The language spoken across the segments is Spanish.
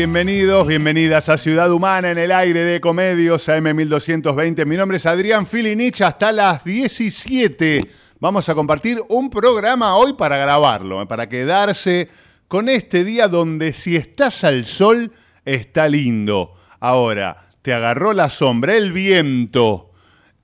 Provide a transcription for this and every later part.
Bienvenidos, bienvenidas a Ciudad Humana en el aire de Comedios AM1220. Mi nombre es Adrián Filinich, hasta las 17 vamos a compartir un programa hoy para grabarlo, eh, para quedarse con este día donde si estás al sol está lindo. Ahora, te agarró la sombra, el viento,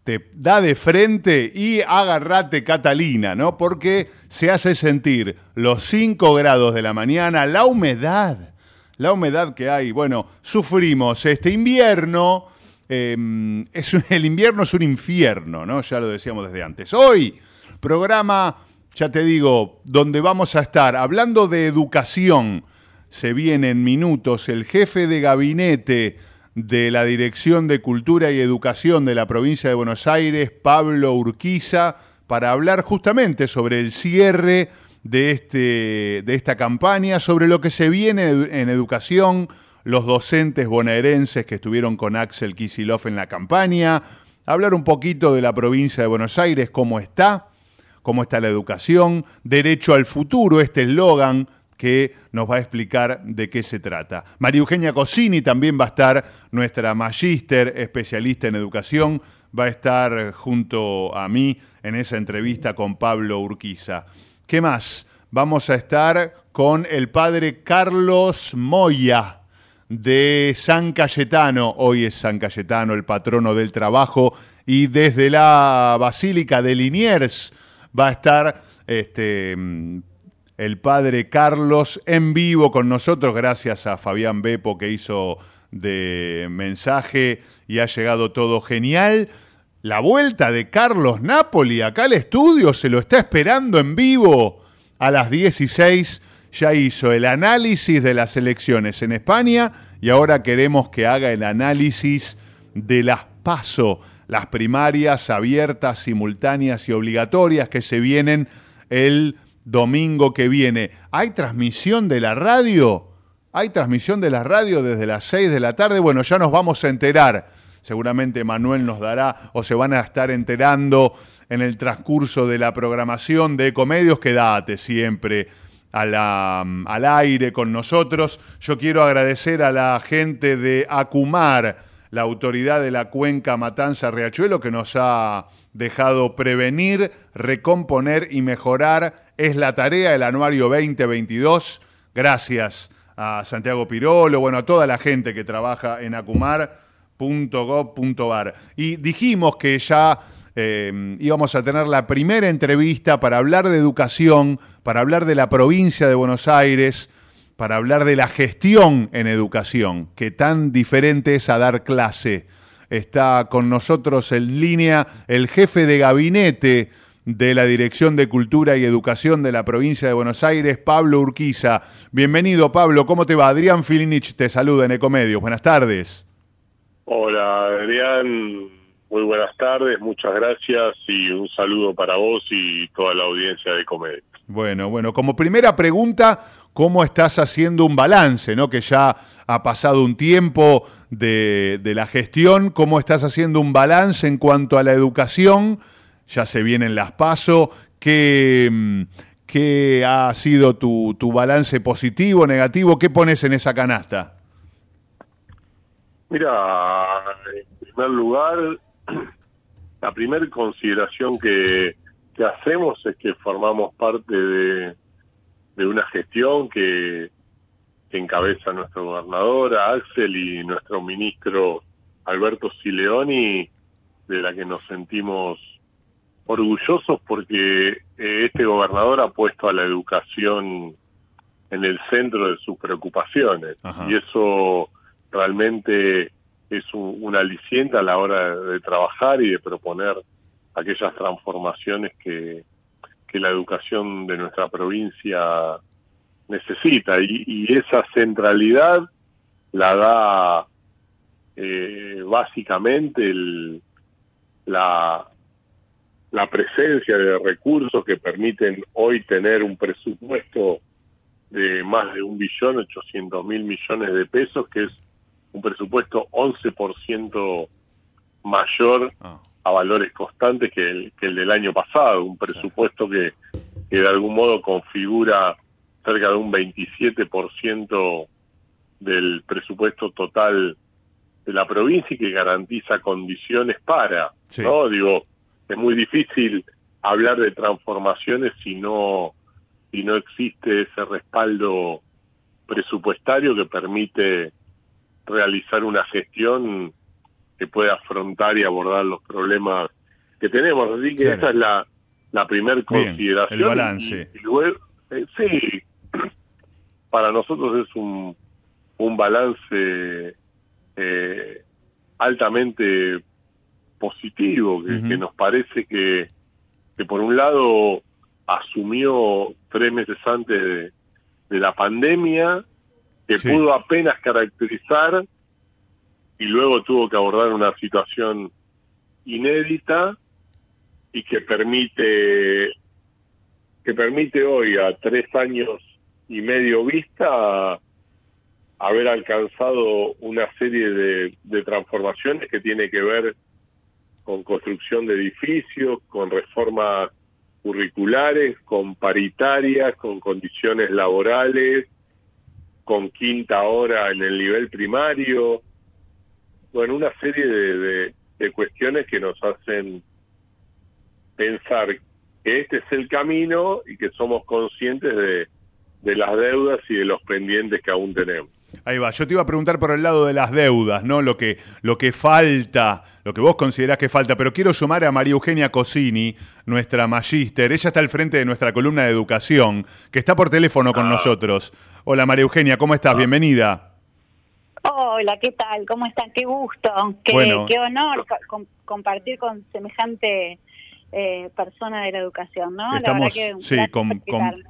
te da de frente y agarrate Catalina, ¿no? Porque se hace sentir los 5 grados de la mañana, la humedad, la humedad que hay. Bueno, sufrimos este invierno, eh, es el invierno es un infierno, ¿no? Ya lo decíamos desde antes. Hoy, programa, ya te digo, donde vamos a estar hablando de educación. Se viene en minutos el jefe de gabinete de la Dirección de Cultura y Educación de la provincia de Buenos Aires, Pablo Urquiza, para hablar justamente sobre el cierre de, este, de esta campaña, sobre lo que se viene en educación, los docentes bonaerenses que estuvieron con Axel Kisilov en la campaña, hablar un poquito de la provincia de Buenos Aires, cómo está, cómo está la educación, derecho al futuro, este eslogan que nos va a explicar de qué se trata. María Eugenia Cosini también va a estar, nuestra magíster especialista en educación, va a estar junto a mí en esa entrevista con Pablo Urquiza. ¿Qué más? Vamos a estar con el padre Carlos Moya de San Cayetano. Hoy es San Cayetano, el patrono del trabajo, y desde la Basílica de Liniers va a estar este, el padre Carlos en vivo con nosotros, gracias a Fabián Bepo que hizo de mensaje y ha llegado todo genial. La vuelta de Carlos Napoli acá al estudio se lo está esperando en vivo a las 16. Ya hizo el análisis de las elecciones en España y ahora queremos que haga el análisis de las PASO, las primarias abiertas, simultáneas y obligatorias que se vienen el domingo que viene. ¿Hay transmisión de la radio? ¿Hay transmisión de la radio desde las 6 de la tarde? Bueno, ya nos vamos a enterar. Seguramente Manuel nos dará o se van a estar enterando en el transcurso de la programación de Comedios. Quédate siempre al aire con nosotros. Yo quiero agradecer a la gente de Acumar, la autoridad de la cuenca Matanza Riachuelo, que nos ha dejado prevenir, recomponer y mejorar. Es la tarea del anuario 2022. Gracias a Santiago Pirolo, bueno, a toda la gente que trabaja en acumar.gov.ar. Y dijimos que ya eh, íbamos a tener la primera entrevista para hablar de educación, para hablar de la provincia de Buenos Aires, para hablar de la gestión en educación, que tan diferente es a dar clase. Está con nosotros en línea el jefe de gabinete de la Dirección de Cultura y Educación de la provincia de Buenos Aires, Pablo Urquiza. Bienvenido, Pablo. ¿Cómo te va? Adrián Filinich te saluda en Ecomedios. Buenas tardes. Hola Adrián, muy buenas tardes, muchas gracias y un saludo para vos y toda la audiencia de Comedia. Bueno, bueno, como primera pregunta, ¿cómo estás haciendo un balance, no? Que ya ha pasado un tiempo de, la gestión, ¿cómo estás haciendo un balance en cuanto a la educación? Ya se vienen las pasos, ¿qué, mm, qué ha sido tu, tu balance positivo, negativo? ¿Qué pones en esa canasta? Mira, en primer lugar, la primera consideración que, que hacemos es que formamos parte de, de una gestión que, que encabeza nuestro gobernador Axel y nuestro ministro Alberto Sileoni, de la que nos sentimos orgullosos porque eh, este gobernador ha puesto a la educación en el centro de sus preocupaciones Ajá. y eso realmente es un, un aliciente a la hora de trabajar y de proponer aquellas transformaciones que, que la educación de nuestra provincia necesita. Y, y esa centralidad la da eh, básicamente el, la, la presencia de recursos que permiten hoy tener un presupuesto de más de un billón ochocientos mil millones de pesos, que es un presupuesto 11% mayor Ah, a valores constantes que el, que el del año pasado, un presupuesto que, que de algún modo configura cerca de un 27% del presupuesto total de la provincia y que garantiza condiciones para, Sí. ¿no? Digo, es muy difícil hablar de transformaciones si no si no existe ese respaldo presupuestario que permite realizar una gestión que pueda afrontar y abordar los problemas que tenemos. Así que Claro. esa es la, la primera consideración. el balance. Y, y luego, eh, sí, para nosotros es un, un balance eh, altamente positivo, que, nos parece que, que por un lado asumió tres meses antes de, de la pandemia, que Sí. pudo apenas caracterizar y luego tuvo que abordar una situación inédita y que permite que permite hoy a tres años y medio vista haber alcanzado una serie de, de transformaciones que tiene que ver con construcción de edificios, con reformas curriculares, con paritarias, con condiciones laborales, con quinta hora en el nivel primario, bueno, una serie de, de- cuestiones que nos hacen pensar que este es el camino y que somos conscientes de, de las deudas y de los pendientes que aún tenemos. Ahí va, yo te iba a preguntar por el lado de las deudas, ¿no? Lo que, lo que falta, lo que vos considerás que falta, pero quiero sumar a María Eugenia Cosini, nuestra magíster. Ella está al frente de nuestra columna de educación, que está por teléfono con Ah. nosotros. Hola María Eugenia, ¿cómo estás? Bienvenida. Hola, ¿qué tal? ¿Cómo están? Qué gusto, qué, Bueno. qué honor co- com- compartir con semejante eh, persona de la educación, ¿no? Estamos, que sí, con,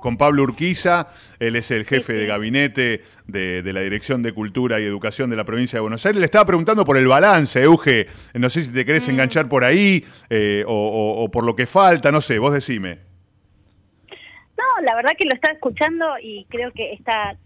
con- Pablo Urquiza, él es el jefe Sí, de gabinete de, de la Dirección de Cultura y Educación de la provincia de Buenos Aires. Le estaba preguntando por el balance, Euge. No sé si te Mm. querés enganchar por ahí eh, o, o- o por lo que falta, no sé, vos decime. No, la verdad que lo estaba escuchando y creo que está,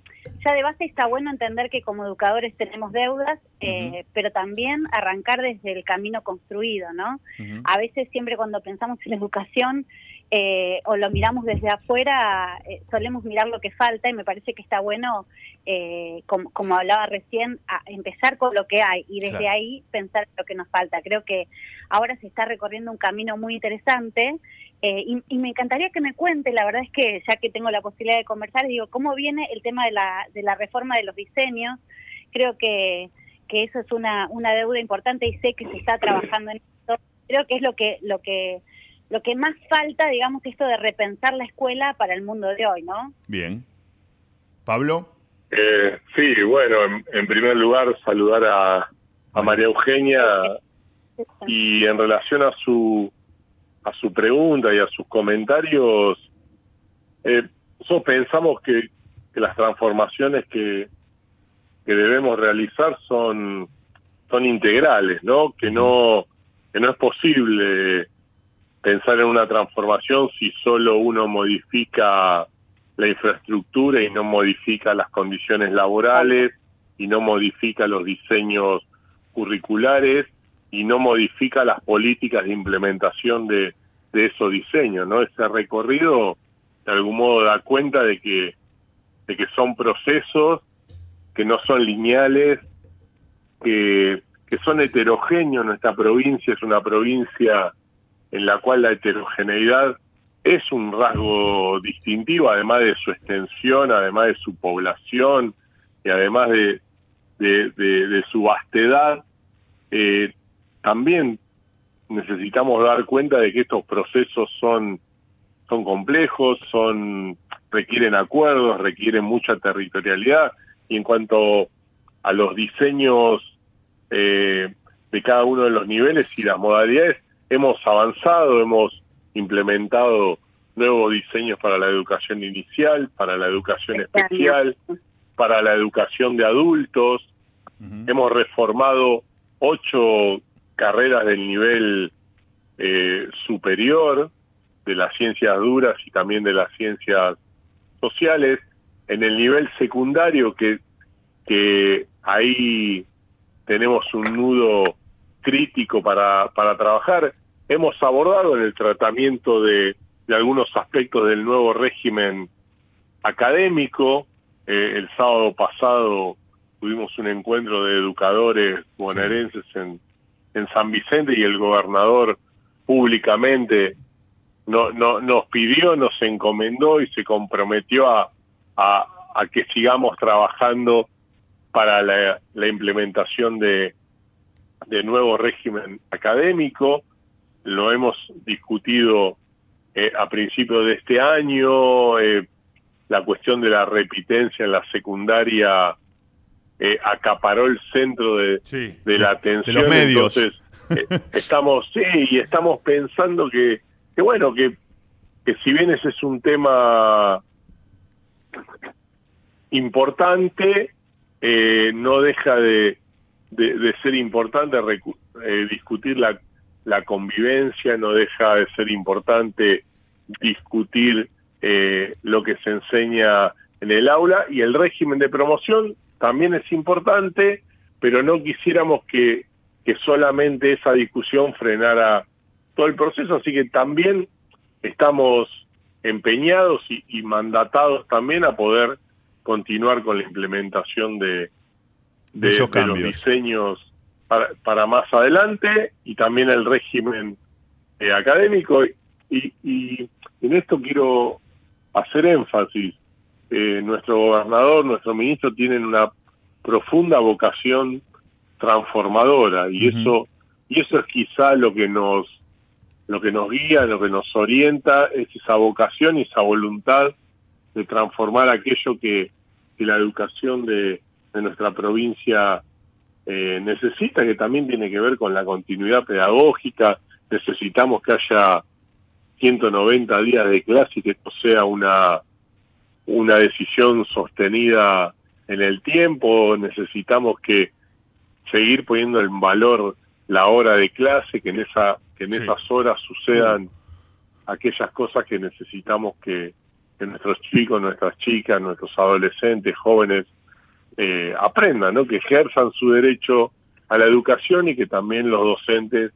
ya de base está bueno entender que como educadores tenemos deudas, eh, pero también arrancar desde el camino construido, ¿no? A veces siempre cuando pensamos en la educación eh, o lo miramos desde afuera, eh, solemos mirar lo que falta y me parece que está bueno, eh, como, como hablaba recién, a empezar con lo que hay y desde Claro. ahí pensar lo que nos falta. Creo que ahora se está recorriendo un camino muy interesante eh, y, y me encantaría que me cuente, la verdad es que ya que tengo la posibilidad de conversar, digo, ¿cómo viene el tema de la, de la reforma de los diseños? Creo que, que eso es una, una deuda importante y sé que se está trabajando en esto. Creo que es lo que, lo que, lo que más falta, digamos, esto de repensar la escuela para el mundo de hoy, ¿no? Bien. Pablo. Eh, sí, bueno, en, en primer lugar saludar a, a María Eugenia y en relación a su a su pregunta y a sus comentarios, eh, nosotros pensamos que, que las transformaciones que, que debemos realizar son son integrales, ¿no? Que no que no es posible pensar en una transformación si solo uno modifica la infraestructura y no modifica las condiciones laborales y no modifica los diseños curriculares y no modifica las políticas de implementación de, de esos diseños, ¿no? Ese recorrido de algún modo da cuenta de que de que son procesos que no son lineales, que, que son heterogéneos. Nuestra provincia es una provincia en la cual la heterogeneidad es un rasgo distintivo, además de su extensión, además de su población y además de, de, de, su vastedad. Eh, también necesitamos dar cuenta de que estos procesos son son complejos, son requieren acuerdos, requieren mucha territorialidad y en cuanto a los diseños eh, de cada uno de los niveles y las modalidades, hemos avanzado, hemos implementado nuevos diseños para la educación inicial, para la educación especial, para la educación de adultos. Hemos reformado ocho carreras del nivel eh, superior de las ciencias duras y también de las ciencias sociales. En el nivel secundario, que, que ahí tenemos un nudo crítico para, para trabajar, hemos abordado en el tratamiento de, de algunos aspectos del nuevo régimen académico. Eh, el sábado pasado tuvimos un encuentro de educadores bonaerenses en, en San Vicente y el gobernador públicamente no, no, nos pidió, nos encomendó y se comprometió a, a, que sigamos trabajando para la, implementación de, de nuevo régimen académico. Lo hemos discutido eh, a principios de este año. Eh, la cuestión de la repitencia en la secundaria eh, acaparó el centro de, de la atención. De los medios. Entonces, eh, estamos, sí, y estamos pensando que, que bueno, que, que si bien ese es un tema importante, eh, no deja de, de, ser importante eh, discutir la, la convivencia, no deja de ser importante discutir eh, lo que se enseña en el aula y el régimen de promoción también es importante, pero no quisiéramos que, que solamente esa discusión frenara todo el proceso, así que también estamos empeñados y, y mandatados también a poder continuar con la implementación de, de, los diseños para, para, más adelante y también el régimen eh, académico. Y, y, en esto quiero hacer énfasis. Eh, nuestro gobernador, nuestro ministro tienen una profunda vocación transformadora y eso y eso es quizá lo que nos lo que nos guía, lo que nos orienta es esa vocación y esa voluntad de transformar aquello que, que la educación de, de nuestra provincia eh, necesita, que también tiene que ver con la continuidad pedagógica. Necesitamos que haya 190 días de clase y que esto sea una, una decisión sostenida en el tiempo. Necesitamos que seguir poniendo en valor la hora de clase, que en esa que en esas horas sucedan aquellas cosas que necesitamos que, que nuestros chicos, nuestras chicas, nuestros adolescentes, jóvenes eh, aprendan, ¿no? que ejerzan su derecho a la educación y que también los docentes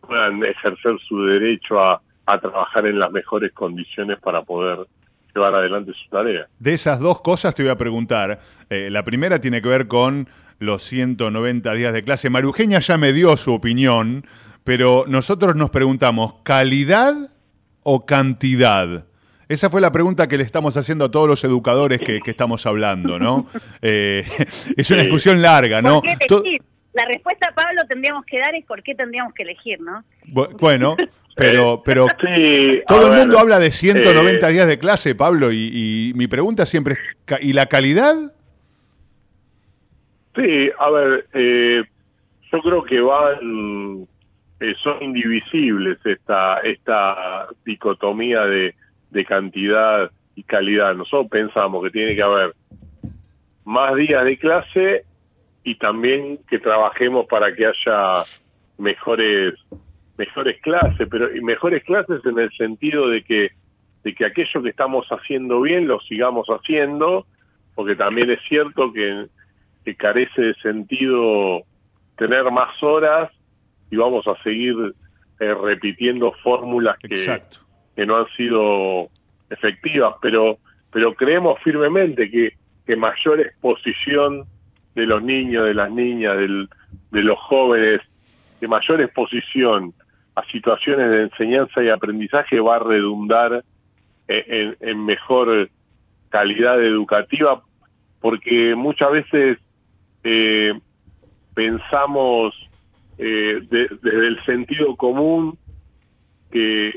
puedan ejercer su derecho a, a trabajar en las mejores condiciones para poder llevar adelante su tarea. De esas dos cosas te voy a preguntar. Eh, la primera tiene que ver con los 190 días de clase. Marugenia ya me dio su opinión, pero nosotros nos preguntamos, ¿calidad o cantidad? Esa fue la pregunta que le estamos haciendo a todos los educadores que, estamos hablando, ¿no? Eh, es una discusión larga, ¿no? La respuesta, Pablo, tendríamos que dar es por qué tendríamos que elegir, ¿no? Bueno, pero, pero todo el mundo habla de 190 días de clase, Pablo, y, mi pregunta siempre es, ¿y la calidad? Sí, a ver, eh, yo creo que van, eh, son indivisibles esta, esta dicotomía de de cantidad y calidad. Nosotros pensamos que tiene que haber más días de clase y también que trabajemos para que haya mejores mejores clases, pero mejores clases en el sentido de que de que aquello que estamos haciendo bien lo sigamos haciendo, porque también es cierto que, que carece de sentido tener más horas y vamos a seguir eh, repitiendo fórmulas que, que no han sido efectivas, pero pero creemos firmemente que, que mayor exposición de los niños, de las niñas, del, de los jóvenes, de mayor exposición a situaciones de enseñanza y aprendizaje va a redundar en, en- mejor calidad educativa, porque muchas veces eh, pensamos eh, de- desde el sentido común que,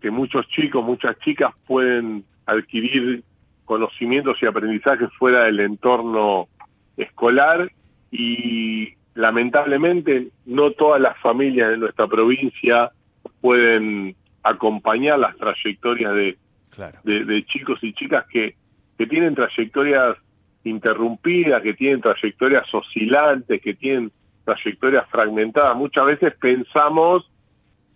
que muchos chicos, muchas chicas pueden adquirir conocimientos y aprendizajes fuera del entorno escolar y lamentablemente no todas las familias de nuestra provincia pueden acompañar las trayectorias de, Claro. de, de chicos y chicas que, que tienen trayectorias interrumpidas, que tienen trayectorias oscilantes, que tienen trayectorias fragmentadas. Muchas veces pensamos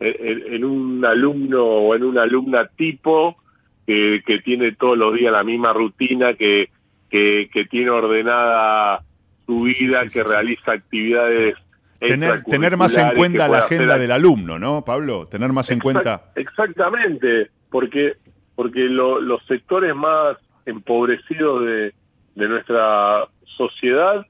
en, en- en un alumno o en una alumna tipo que, que tiene todos los días la misma rutina, que, que, que tiene ordenada su vida, que realiza actividades Tener, tener más en cuenta la agenda hacer del alumno, ¿no, Pablo? Tener más en cuenta. Exactamente, porque porque lo- los sectores más empobrecidos de, de nuestra sociedad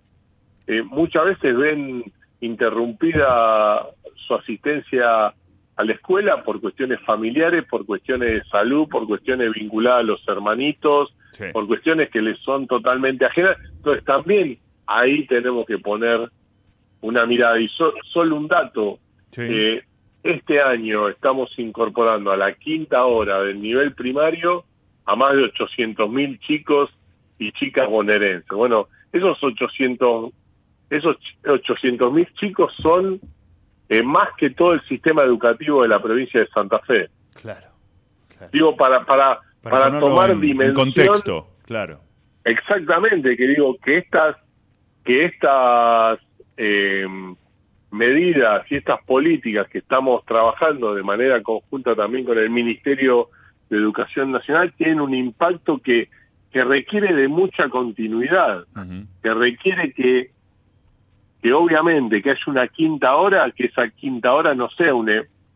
eh, muchas veces ven interrumpida su asistencia a la escuela por cuestiones familiares, por cuestiones de salud, por cuestiones vinculadas a los hermanitos, Sí. por cuestiones que les son totalmente ajenas. Entonces también ahí tenemos que poner una mirada. Y so- solo un dato, Sí. eh, este año estamos incorporando a la quinta hora del nivel primario a más de 800 mil chicos y chicas bonaerenses. Bueno, esos 800 esos 800 mil chicos son eh, más que todo el sistema educativo de la provincia de Santa Fe. Claro. claro. Digo, para, para, para, tomar en- en, dimensión contexto, claro. Exactamente, que digo que estas que estas eh, medidas y estas políticas que estamos trabajando de manera conjunta también con el Ministerio de Educación Nacional tienen un impacto que que requiere de mucha continuidad, que requiere que que obviamente que haya una quinta hora, que esa quinta hora no sea un,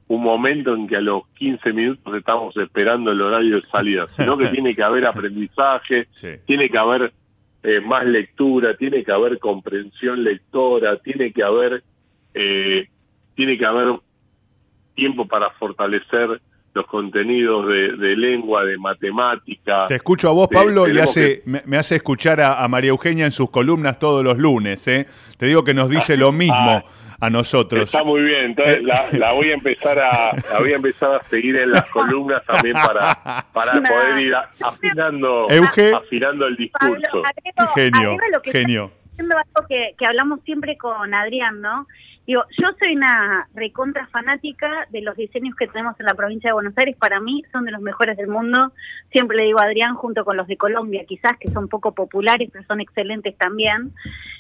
un momento en que a los 15 minutos estamos esperando el horario de salida, sino que tiene que haber aprendizaje, Sí. tiene que haber eh, más lectura, tiene que haber comprensión lectora, tiene que haber eh, tiene que haber tiempo para fortalecer los contenidos de, de lengua, de matemática. Te escucho a vos, Pablo, y hace, me, me hace escuchar a, a María Eugenia en sus columnas todos los lunes. ¿eh? Te digo que nos dice lo mismo Ah, a nosotros. Está muy bien, entonces la, la voy a empezar a la voy a empezar a seguir en las columnas también para para No. poder ir a- afinando Euge. afinando el Pablo, discurso. agrego, Genio, agrego lo que genio. está algo que, que hablamos siempre con Adrián, ¿no? Digo, yo soy una recontra fanática de los diseños que tenemos en la provincia de Buenos Aires. Para mí son de los mejores del mundo. Siempre le digo a Adrián, junto con los de Colombia, quizás que son poco populares, pero son excelentes también.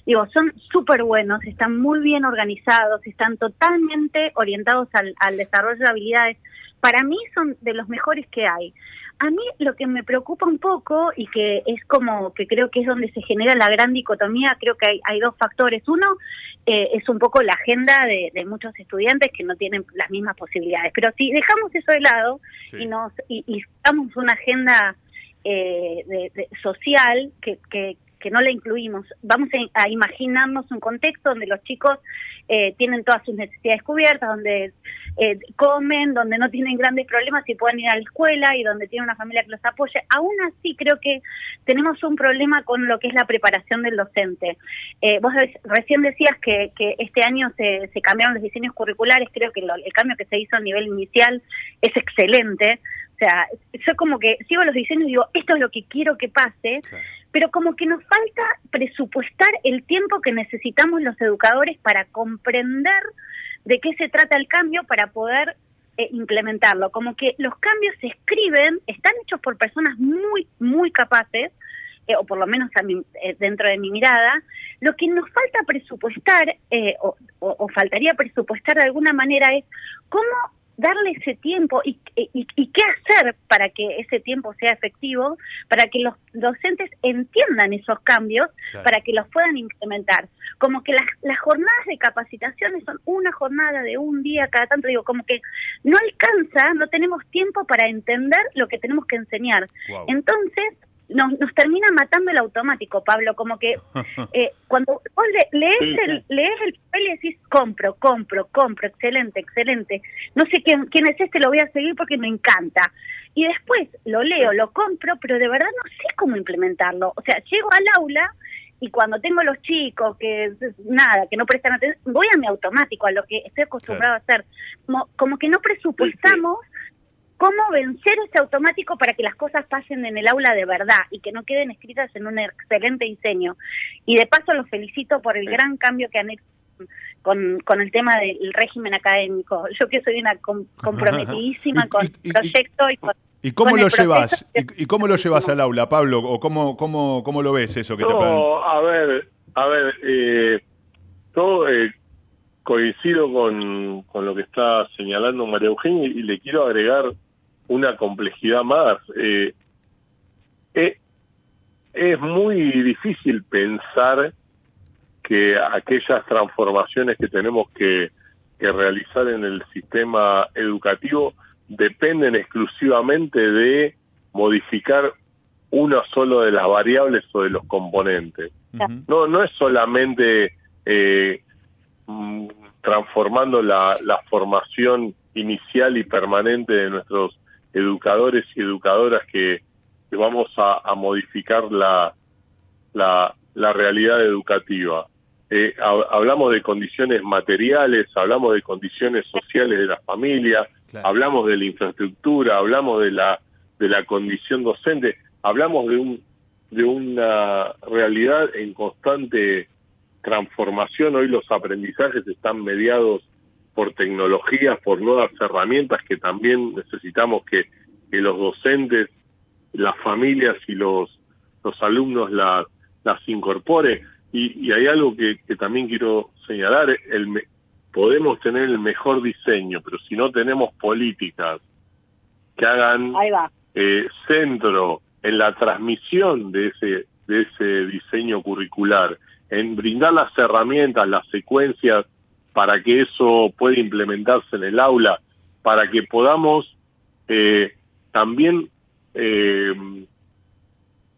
Digo, son súper buenos, están muy bien organizados, están totalmente orientados al, al desarrollo de habilidades. Para mí son de los mejores que hay. A mí lo que me preocupa un poco y que es como que creo que es donde se genera la gran dicotomía, creo que hay, hay dos factores. Uno eh, es un poco la agenda de, de muchos estudiantes que no tienen las mismas posibilidades. Pero si dejamos eso de lado Sí. y nos y, y damos una agenda eh, de- de- social que, que, que no la incluimos, vamos a, imaginarnos un contexto donde los chicos eh, tienen todas sus necesidades cubiertas, donde eh, comen, donde no tienen grandes problemas y pueden ir a la escuela y donde tienen una familia que los apoye. Aún así creo que tenemos un problema con lo que es la preparación del docente. Eh, vos re- recién decías que, que este año se, se cambiaron los diseños curriculares, creo que lo- el cambio que se hizo a nivel inicial es excelente. O sea, yo como que sigo los diseños y digo, esto es lo que quiero que pase. Pero como que nos falta presupuestar el tiempo que necesitamos los educadores para comprender de qué se trata el cambio para poder eh, implementarlo. Como que los cambios se escriben, están hechos por personas muy, muy capaces, eh, o por lo menos a mi- eh, dentro de mi mirada, lo que nos falta presupuestar, eh, o, o o, o faltaría presupuestar de alguna manera es cómo darle ese tiempo y, y, y, qué hacer para que ese tiempo sea efectivo, para que los docentes entiendan esos cambios, Claro. para que los puedan implementar. Como que las, las jornadas de capacitaciones son una jornada de un día cada tanto, digo, como que no alcanza, no tenemos tiempo para entender lo que tenemos que enseñar. Entonces, nos, nos termina matando el automático, Pablo, como que eh, cuando vos le- lees, el, lees el papel y decís, compro, compro, compro, excelente, excelente, no sé quién, quién es este, lo voy a seguir porque me encanta. Y después lo leo, lo compro, pero de verdad no sé cómo implementarlo. O sea, llego al aula y cuando tengo los chicos que nada, que no prestan atención, voy a mi automático, a lo que estoy acostumbrado a hacer. Como, como que no presupuestamos cómo vencer ese automático para que las cosas pasen en el aula de verdad y que no queden escritas en un excelente diseño. Y de paso los felicito por el Sí. gran cambio que han hecho con, con el tema del régimen académico. Yo que soy una com- comprometidísima Y- con y- el y- proyecto y con... ¿Y cómo lo llevas? ¿Y, y cómo lo llevas al aula, Pablo? ¿O cómo, cómo, cómo lo ves eso que te a ver, a ver, eh, yo eh, coincido con, con lo que está señalando María Eugenia y le quiero agregar una complejidad más. Eh, eh, es muy difícil pensar que aquellas transformaciones que tenemos que, que realizar en el sistema educativo dependen exclusivamente de modificar una solo de las variables o de los componentes. No, no es solamente eh, mm, transformando la, la formación inicial y permanente de nuestros educadores y educadoras que, que vamos a, a modificar la, la, la realidad educativa. Eh, ha- hablamos de condiciones materiales, hablamos de condiciones sociales de la familia, Claro. hablamos de la infraestructura, hablamos de la de la condición docente, hablamos de un de una realidad en constante transformación. Hoy los aprendizajes están mediados por tecnologías, por nuevas herramientas que también necesitamos que, que los docentes, las familias y los, los alumnos las, las incorpore. Y, y hay algo que, que también quiero señalar, el, me- podemos tener el mejor diseño, pero si no tenemos políticas que hagan eh, centro en la transmisión de ese de ese diseño curricular, en brindar las herramientas, las secuencias para que eso pueda implementarse en el aula, para que podamos eh, también eh,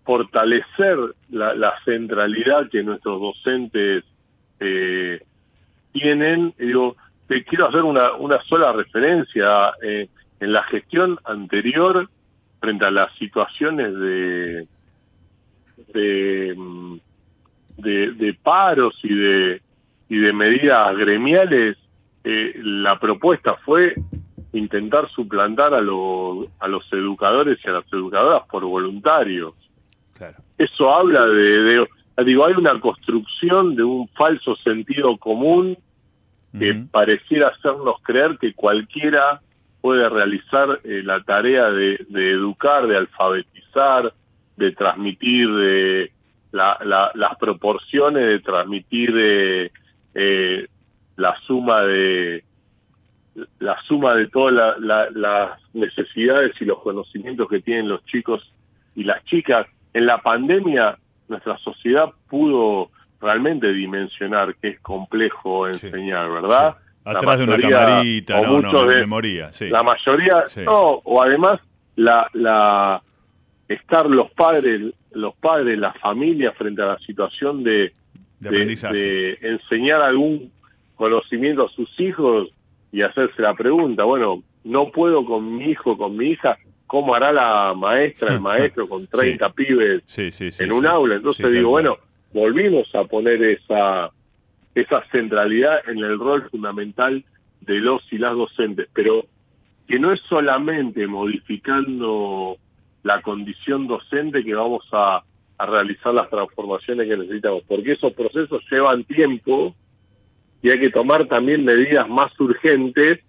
fortalecer la, centralidad que nuestros docentes eh, tienen. Digo, te quiero hacer una, sola referencia. eh, en la gestión anterior, frente a las situaciones de, de, mm, de, de paros y de, y de medidas gremiales, eh, la propuesta fue intentar suplantar a, los a los educadores y a las educadoras por voluntarios Claro. eso habla de, de- digo hay una construcción de un falso sentido común que pareciera hacernos creer que cualquiera puede realizar eh, la tarea de, de educar, de alfabetizar, de transmitir de la- la- las proporciones, de transmitir eh, eh, la suma de la suma de todas la- la- las necesidades y los conocimientos que tienen los chicos y las chicas. En la pandemia nuestra sociedad pudo realmente dimensionar que es complejo Sí. enseñar, ¿verdad? Sí. Atrás de una camarita, o no, muchos de- me moría, sí. La mayoría, no, o además la, la estar los padres, los padres, la familia frente a la situación de, de aprendizaje. de enseñar algún conocimiento a sus hijos y hacerse la pregunta, bueno, no puedo con mi hijo, con mi hija, ¿cómo hará la maestra, el maestro con 30 pibes Sí, sí, sí, en un aula? Entonces digo, bueno, volvimos a poner esa, esa centralidad en el rol fundamental de los y las docentes, pero que no es solamente modificando la condición docente que vamos a, a realizar las transformaciones que necesitamos, porque esos procesos llevan tiempo y hay que tomar también medidas más urgentes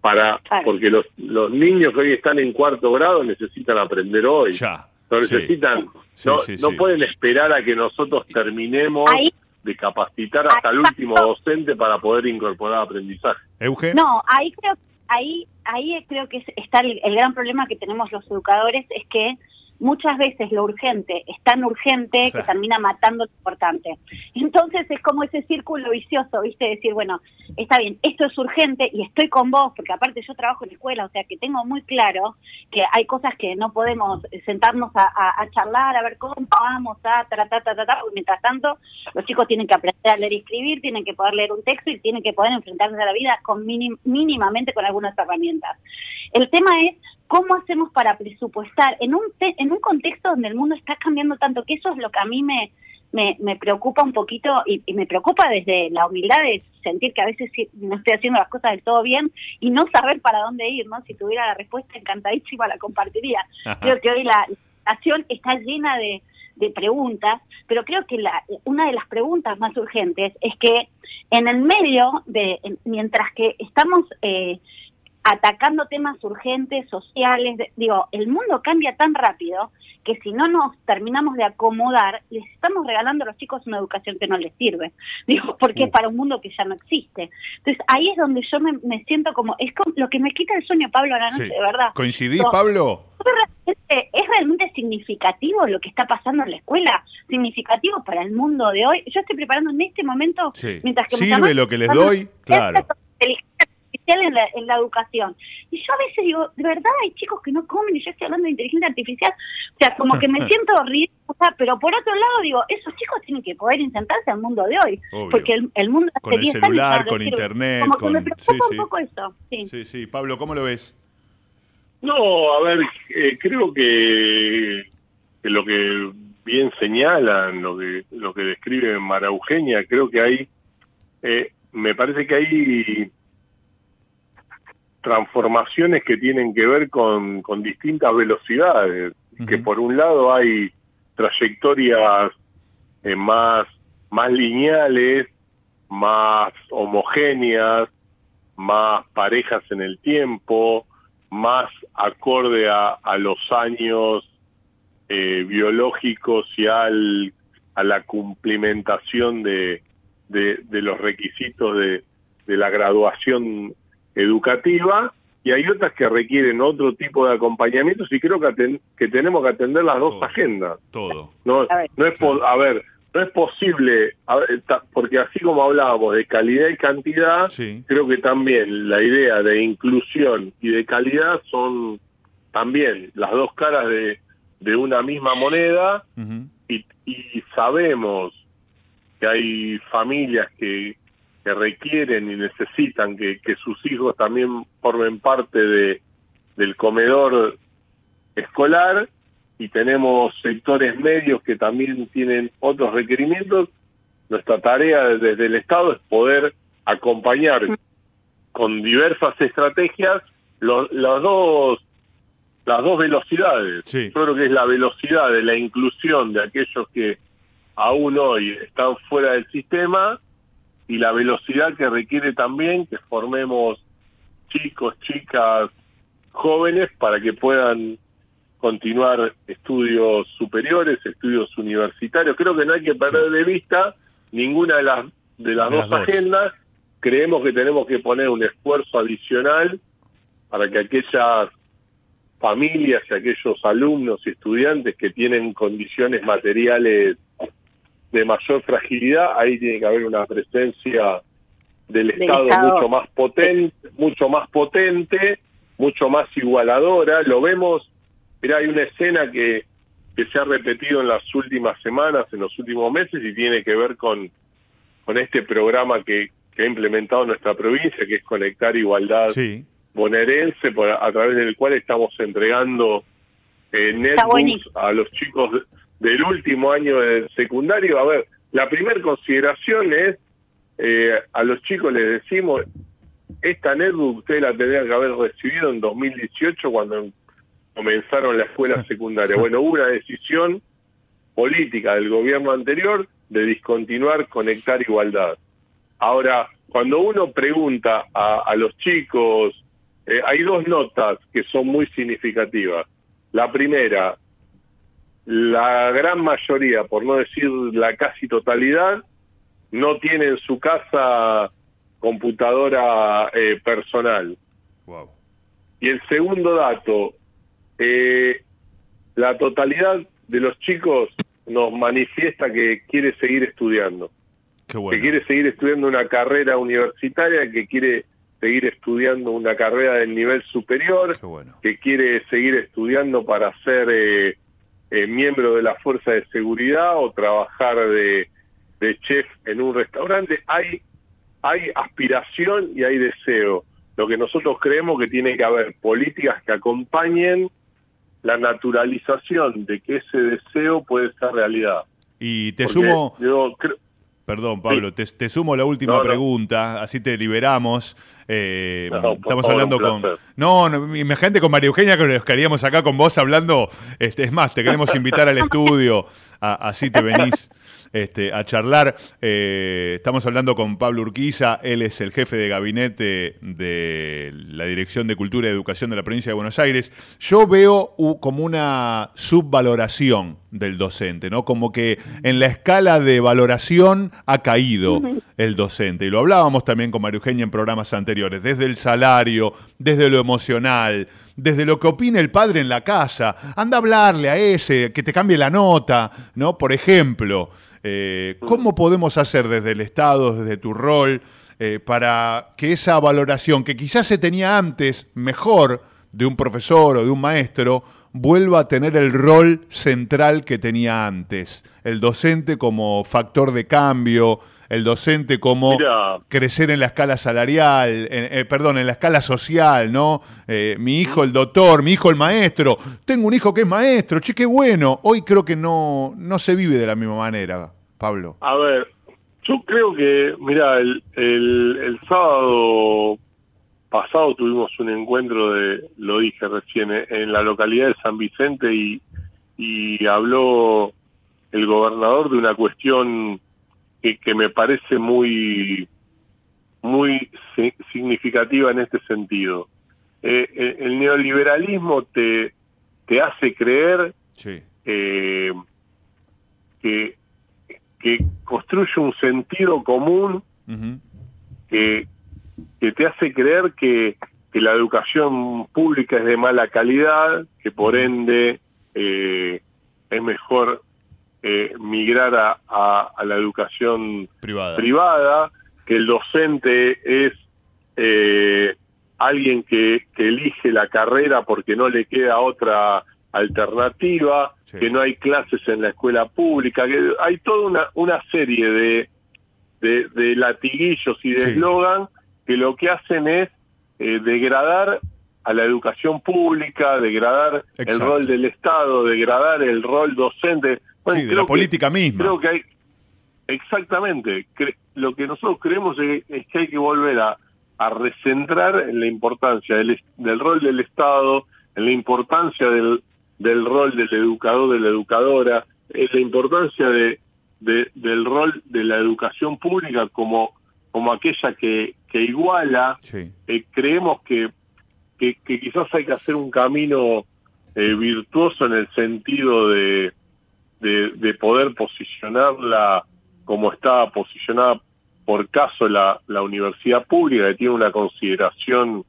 para Claro. porque los, los niños que hoy están en cuarto grado necesitan aprender hoy Ya. no sí. necesitan Sí, no, sí, no sí. pueden esperar a que nosotros terminemos Ahí de capacitar hasta el último docente para poder incorporar aprendizaje. Euge. No, ahí creo, ahí, ahí creo que es- está el, el gran problema que tenemos los educadores, es que muchas veces lo urgente es tan urgente que termina matando lo importante. Entonces es como ese círculo vicioso, ¿viste? Decir, bueno, está bien, esto es urgente y estoy con vos, porque aparte yo trabajo en escuela, o sea que tengo muy claro que hay cosas que no podemos sentarnos a, a- a charlar, a ver cómo vamos a tratar, ta, ta, ta, porque mientras tanto los chicos tienen que aprender a leer y escribir, tienen que poder leer un texto y tienen que poder enfrentarse a la vida con minim- mínimamente con algunas herramientas. El tema es cómo hacemos para presupuestar en un te- en un contexto donde el mundo está cambiando tanto, que eso es lo que a mí me me, me preocupa un poquito y, y me preocupa desde la humildad de sentir que a veces no estoy haciendo las cosas del todo bien y no saber para dónde ir, ¿no? Si tuviera la respuesta encantadísima la compartiría. Ajá. Creo que hoy la situación está llena de, de preguntas, pero creo que la, una de las preguntas más urgentes es que en el medio de, en- mientras que estamos eh, atacando temas urgentes, sociales, de- digo, el mundo cambia tan rápido que si no nos terminamos de acomodar, les estamos regalando a los chicos una educación que no les sirve, digo, porque es para un mundo que ya no existe. Entonces ahí es donde yo me, me siento como, es como lo que me quita el sueño, Pablo, a la noche, Sí. de verdad. ¿Coincidís. Pablo? ¿Es realmente, ¿Es realmente significativo lo que está pasando en la escuela? ¿Significativo para el mundo de hoy? Yo estoy preparando en este momento, Sí. mientras que me ¿Sirve llaman- lo que les doy? Claro. Inteligencia artificial en la, en la educación. Y yo a veces digo, de verdad hay chicos que no comen y yo estoy hablando de inteligencia artificial. O sea, como que me siento ridícula, pero por otro lado digo, esos chicos tienen que poder intentarse al mundo de hoy. Obvio. Porque el, el mundo Con el 10 años celular, con internet, Como que con- me preocupa sí, un sí. poco eso. Sí. Sí, sí. Pablo, ¿cómo lo ves? No, a ver, eh, creo que, que lo que bien señalan, lo que lo que describe Mara Eugenia, creo que hay, eh, me parece que hay transformaciones que tienen que ver con, con distintas velocidades, que por un lado hay trayectorias eh, más, más lineales, más homogéneas, más parejas en el tiempo, más acorde a, a los años eh, biológicos y al, a la cumplimentación de, de, de los requisitos de, de la graduación educativa y hay otras que requieren otro tipo de acompañamientos y creo que, aten- que tenemos que atender las dos Todo. agendas. Todo. No, A ver. no es po- a ver, no es posible, a ver, ta- porque así como hablábamos de calidad y cantidad, Sí. creo que también la idea de inclusión y de calidad son también las dos caras de, de una misma moneda y, y sabemos que hay familias que, que requieren y necesitan que, que sus hijos también formen parte de, del comedor escolar y tenemos sectores medios que también tienen otros requerimientos. Nuestra tarea desde el Estado es poder acompañar con diversas estrategias los, las dos las dos velocidades. Sí. Yo creo que es la velocidad de la inclusión de aquellos que aún hoy están fuera del sistema y la velocidad que requiere también que formemos chicos, chicas, jóvenes para que puedan continuar estudios superiores, estudios universitarios. Creo que no hay que perder de vista ninguna de las de las De dos las dos. agendas. Creemos que tenemos que poner un esfuerzo adicional para que aquellas familias y aquellos alumnos y estudiantes que tienen condiciones materiales de mayor fragilidad, ahí tiene que haber una presencia del Del Estado, Estado. mucho más potente, mucho más potente, mucho más igualadora. Lo vemos, mira, hay una escena que, que se ha repetido en las últimas semanas, en los últimos meses, y tiene que ver con, con este programa que, que ha implementado nuestra provincia, que es Conectar Igualdad Sí. bonaerense, por- a través del cual estamos entregando eh, netbooks a los chicos del último año del secundario. A ver, la primera consideración es, eh, a los chicos les decimos, esta netbook ustedes la tendrían que haber recibido en 2018 cuando comenzaron la escuela secundaria. Bueno, hubo una decisión política del gobierno anterior de discontinuar Conectar Igualdad. Ahora, cuando uno pregunta a, a los chicos, eh, hay dos notas que son muy significativas. La primera, la gran mayoría, por no decir la casi totalidad, no tiene en su casa computadora eh, personal. Wow. Y el segundo dato, eh, la totalidad de los chicos nos manifiesta que quiere seguir estudiando, Qué bueno. que quiere seguir estudiando una carrera universitaria, que quiere seguir estudiando una carrera del nivel superior, bueno. que quiere seguir estudiando para ser eh, miembro de la fuerza de seguridad o trabajar de, de chef en un restaurante. Hay, hay aspiración y hay deseo. Lo que nosotros creemos que tiene que haber políticas que acompañen la naturalización de que ese deseo puede ser realidad. Y te Porque sumo, yo creo- perdón Pablo, te, te sumo la última No, no. pregunta, así te liberamos. Eh, No, estamos favor, hablando con... No, no, imagínate con María Eugenia que nos quedaríamos acá con vos hablando. Este, es más, te queremos invitar al estudio, a- así te venís este, a charlar. Eh, estamos hablando con Pablo Urquiza, él es el jefe de gabinete de la Dirección de Cultura y Educación de la provincia de Buenos Aires. Yo veo como una subvaloración del docente, ¿no? Como que en la escala de valoración ha caído el docente. Y lo hablábamos también con María Eugenia en programas anteriores, desde el salario, desde lo emocional, desde lo que opina el padre en la casa. Anda a hablarle a ese, que te cambie la nota, ¿no? Por ejemplo, eh, ¿cómo podemos hacer desde el Estado, desde tu rol, eh, para que esa valoración que quizás se tenía antes mejor de un profesor o de un maestro, vuelva a tener el rol central que tenía antes. El docente como factor de cambio, el docente como Mira. crecer en la escala salarial, en- eh, perdón, en la escala social, ¿no? Eh, mi hijo el doctor, mi hijo el maestro, tengo un hijo que es maestro, che, qué bueno. Hoy creo que no, no se vive de la misma manera, Pablo. A ver, yo creo que, mira, el, el, el sábado pasado tuvimos un encuentro de, lo dije recién, eh, en la localidad de San Vicente y, y habló el gobernador de una cuestión que, que me parece muy, muy si- significativa en este sentido. Eh, el neoliberalismo te, te hace creer Sí. eh, que, que construye un sentido común que, que te hace creer que, que la educación pública es de mala calidad, que por ende eh, es mejor eh, migrar a, a- a la educación Privada. privada, que el docente es eh, alguien que, que elige la carrera porque no le queda otra alternativa, Sí. que no hay clases en la escuela pública, que hay toda una, una serie de, de, de latiguillos y de Sí. Que lo que hacen es eh, degradar a la educación pública, degradar el rol del Estado, degradar el rol docente. Bueno, Sí, de la que- política misma. Creo que hay, exactamente, cre- lo que nosotros creemos es, es que hay que volver a, a recentrar en la importancia del, del rol del Estado, en la importancia del, del rol del educador, de la educadora, en la importancia de, de- del rol de la educación pública como, como aquella que, que iguala Sí. eh, creemos que, que, que quizás hay que hacer un camino eh, virtuoso en el sentido de, de, de poder posicionarla como está posicionada por caso la, la universidad pública, que tiene una consideración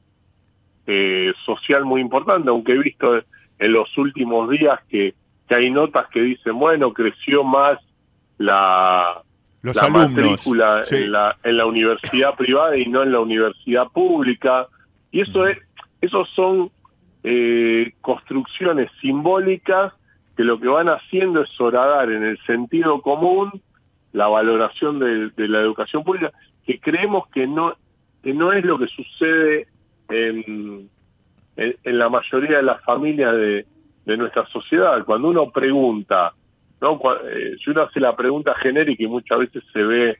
eh, social muy importante, aunque he visto en los últimos días que, que hay notas que dicen, bueno, creció más la, Los la alumnos. matrícula sí. en, la, en la universidad privada y no en la universidad pública. Y eso es, esos son eh, construcciones simbólicas que lo que van haciendo es horadar en el sentido común la valoración de, de la educación pública, que creemos que no, que no es lo que sucede en, en, en la mayoría de las familias de, de nuestra sociedad. Cuando uno pregunta, ¿no? Eh, si uno hace la pregunta genérica y muchas veces se ve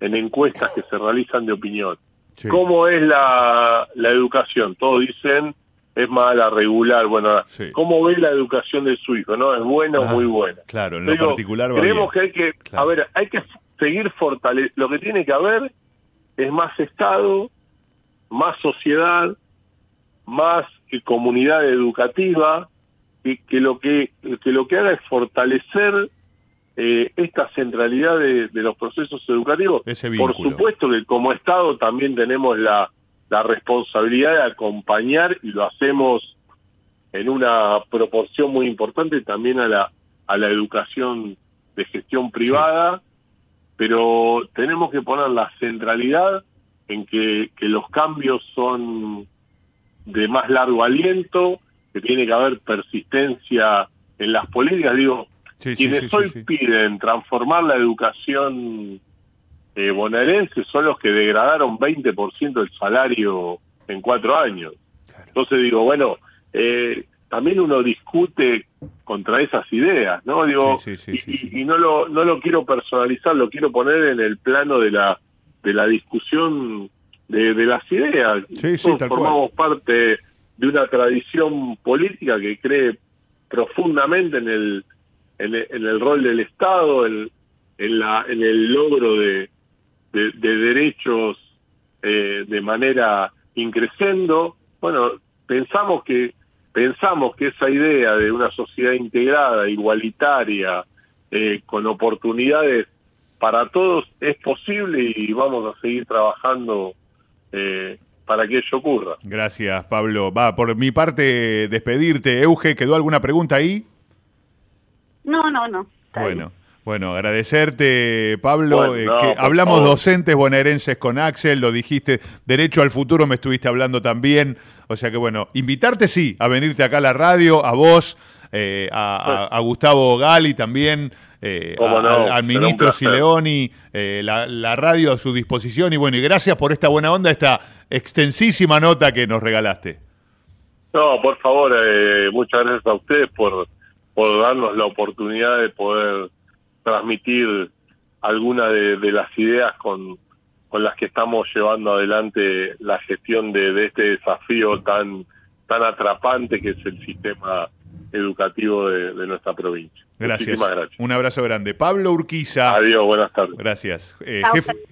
en encuestas que se realizan de opinión, Sí. ¿cómo es la, la educación? Todos dicen es mala, regular, bueno, Sí. ¿cómo ve la educación de su hijo? ¿No? ¿Es buena o Ah, muy buena? Claro, en lo digo, particular va creemos bien. que hay que, Claro. a ver, hay que seguir fortaleciendo, lo que tiene que haber es más Estado, más sociedad, más eh, comunidad educativa, que, que lo que, que lo que haga es fortalecer eh, esta centralidad de, de los procesos educativos. Por supuesto que como Estado también tenemos la, la responsabilidad de acompañar y lo hacemos en una proporción muy importante también a la, a la educación de gestión privada, pero tenemos que poner la centralidad en que, que los cambios son de más largo aliento, que tiene que haber persistencia en las políticas. Digo, Sí, quienes sí, hoy piden transformar la educación eh, bonaerense son los que degradaron 20% del salario en cuatro años. Entonces digo, bueno, eh, también uno discute contra esas ideas, ¿no? Digo, Sí, sí, sí, y, no lo no lo quiero personalizar, lo quiero poner en el plano de la de la discusión de, de las ideas. Sí, sí, Todos formamos parte de una tradición política que cree profundamente en el en el, en el rol del Estado, en, en la en el logro de, de, de derechos eh, de manera increscendo. Bueno, pensamos que pensamos que esa idea de una sociedad integrada, igualitaria, eh, con oportunidades para todos es posible y vamos a seguir trabajando eh, para que ello ocurra. Gracias, Pablo. Va, por mi parte, despedirte. Euge, ¿quedó alguna pregunta ahí? No, no, no. Bueno, bueno, agradecerte, Pablo. Bueno, eh, no, que hablamos favor. docentes bonaerenses con Axel, lo dijiste, derecho al futuro me estuviste hablando también. O sea que bueno, invitarte sí, a venirte acá a la radio, a vos, eh, a, a- a Gustavo Gali también, eh, Cómo a- no, al, ministro. Sileoni, eh, la, la radio a su disposición y bueno, y gracias por esta buena onda, esta extensísima nota que nos regalaste. No, por favor, eh, muchas gracias a ustedes por, por darnos la oportunidad de poder transmitir alguna de, de las ideas con, con las que estamos llevando adelante la gestión de, de este desafío tan, tan atrapante que es el sistema educativo de, de nuestra provincia. Gracias. Muchísimas gracias. Un abrazo grande. Pablo Urquiza. Adiós, buenas tardes. Gracias. Eh,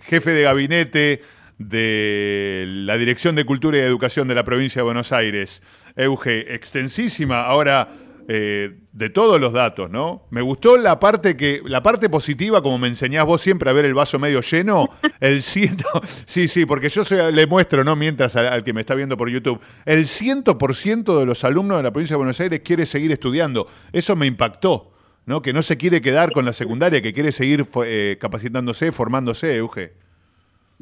jefe de gabinete de la Dirección de Cultura y Educación de la provincia de Buenos Aires. Euge, extensísima. Ahora, eh, de todos los datos, ¿no? Me gustó la parte que, la parte positiva, como me enseñás vos siempre a ver el vaso medio lleno, el ciento, sí, sí, porque yo soy- le muestro, ¿no? Mientras al, al que me está viendo por YouTube, el 100% de los alumnos de la provincia de Buenos Aires quiere seguir estudiando. Eso me impactó, ¿no? Que no se quiere quedar con la secundaria, que quiere seguir eh, capacitándose, formándose, Euge.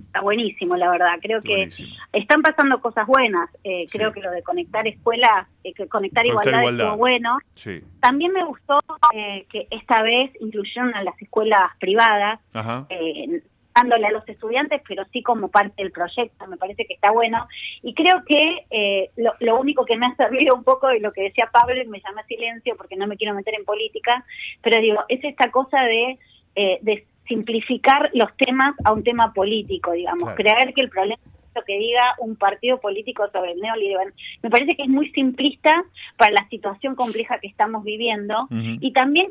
Está buenísimo, la verdad. Creo que Buenísimo. están pasando cosas buenas. Eh, Creo que lo de conectar escuelas, eh, que conectar, Conectar igualdad, igualdad. estuvo bueno. Sí. También me gustó eh, que esta vez incluyeron a las escuelas privadas, eh, dándole a los estudiantes, pero sí como parte del proyecto. Me parece que está bueno. Y creo que eh, lo, lo único que me ha servido un poco de lo que decía Pablo, y me llama silencio porque no me quiero meter en política, pero digo, es esta cosa de, eh, de simplificar los temas a un tema político, digamos, Claro. creer que el problema es lo que diga un partido político sobre el neoliberalismo. Me parece que es muy simplista para la situación compleja que estamos viviendo y también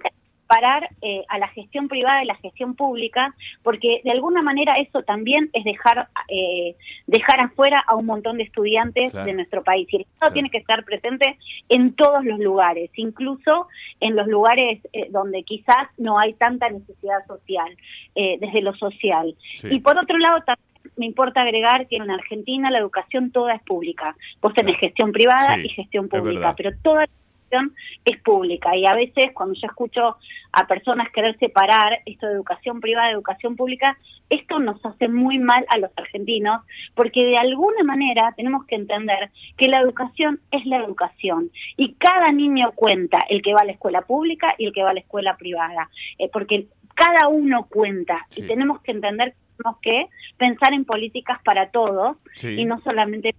parar eh, a la gestión privada y la gestión pública, porque de alguna manera eso también es dejar eh, dejar afuera a un montón de estudiantes Claro. de nuestro país. Y el Estado Claro. tiene que estar presente en todos los lugares, incluso en los lugares eh, donde quizás no hay tanta necesidad social, eh, desde lo social. Sí. Y por otro lado, también me importa agregar que en Argentina la educación toda es pública. Vos tenés gestión privada Sí, y gestión pública, pero toda la educación es pública. Y a veces cuando yo escucho a personas querer separar esto de educación privada de educación pública, esto nos hace muy mal a los argentinos, porque de alguna manera tenemos que entender que la educación es la educación. Y cada niño cuenta, el que va a la escuela pública y el que va a la escuela privada. Eh, porque cada uno cuenta Sí. y tenemos que entender que tenemos que pensar en políticas para todos Sí. y no solamente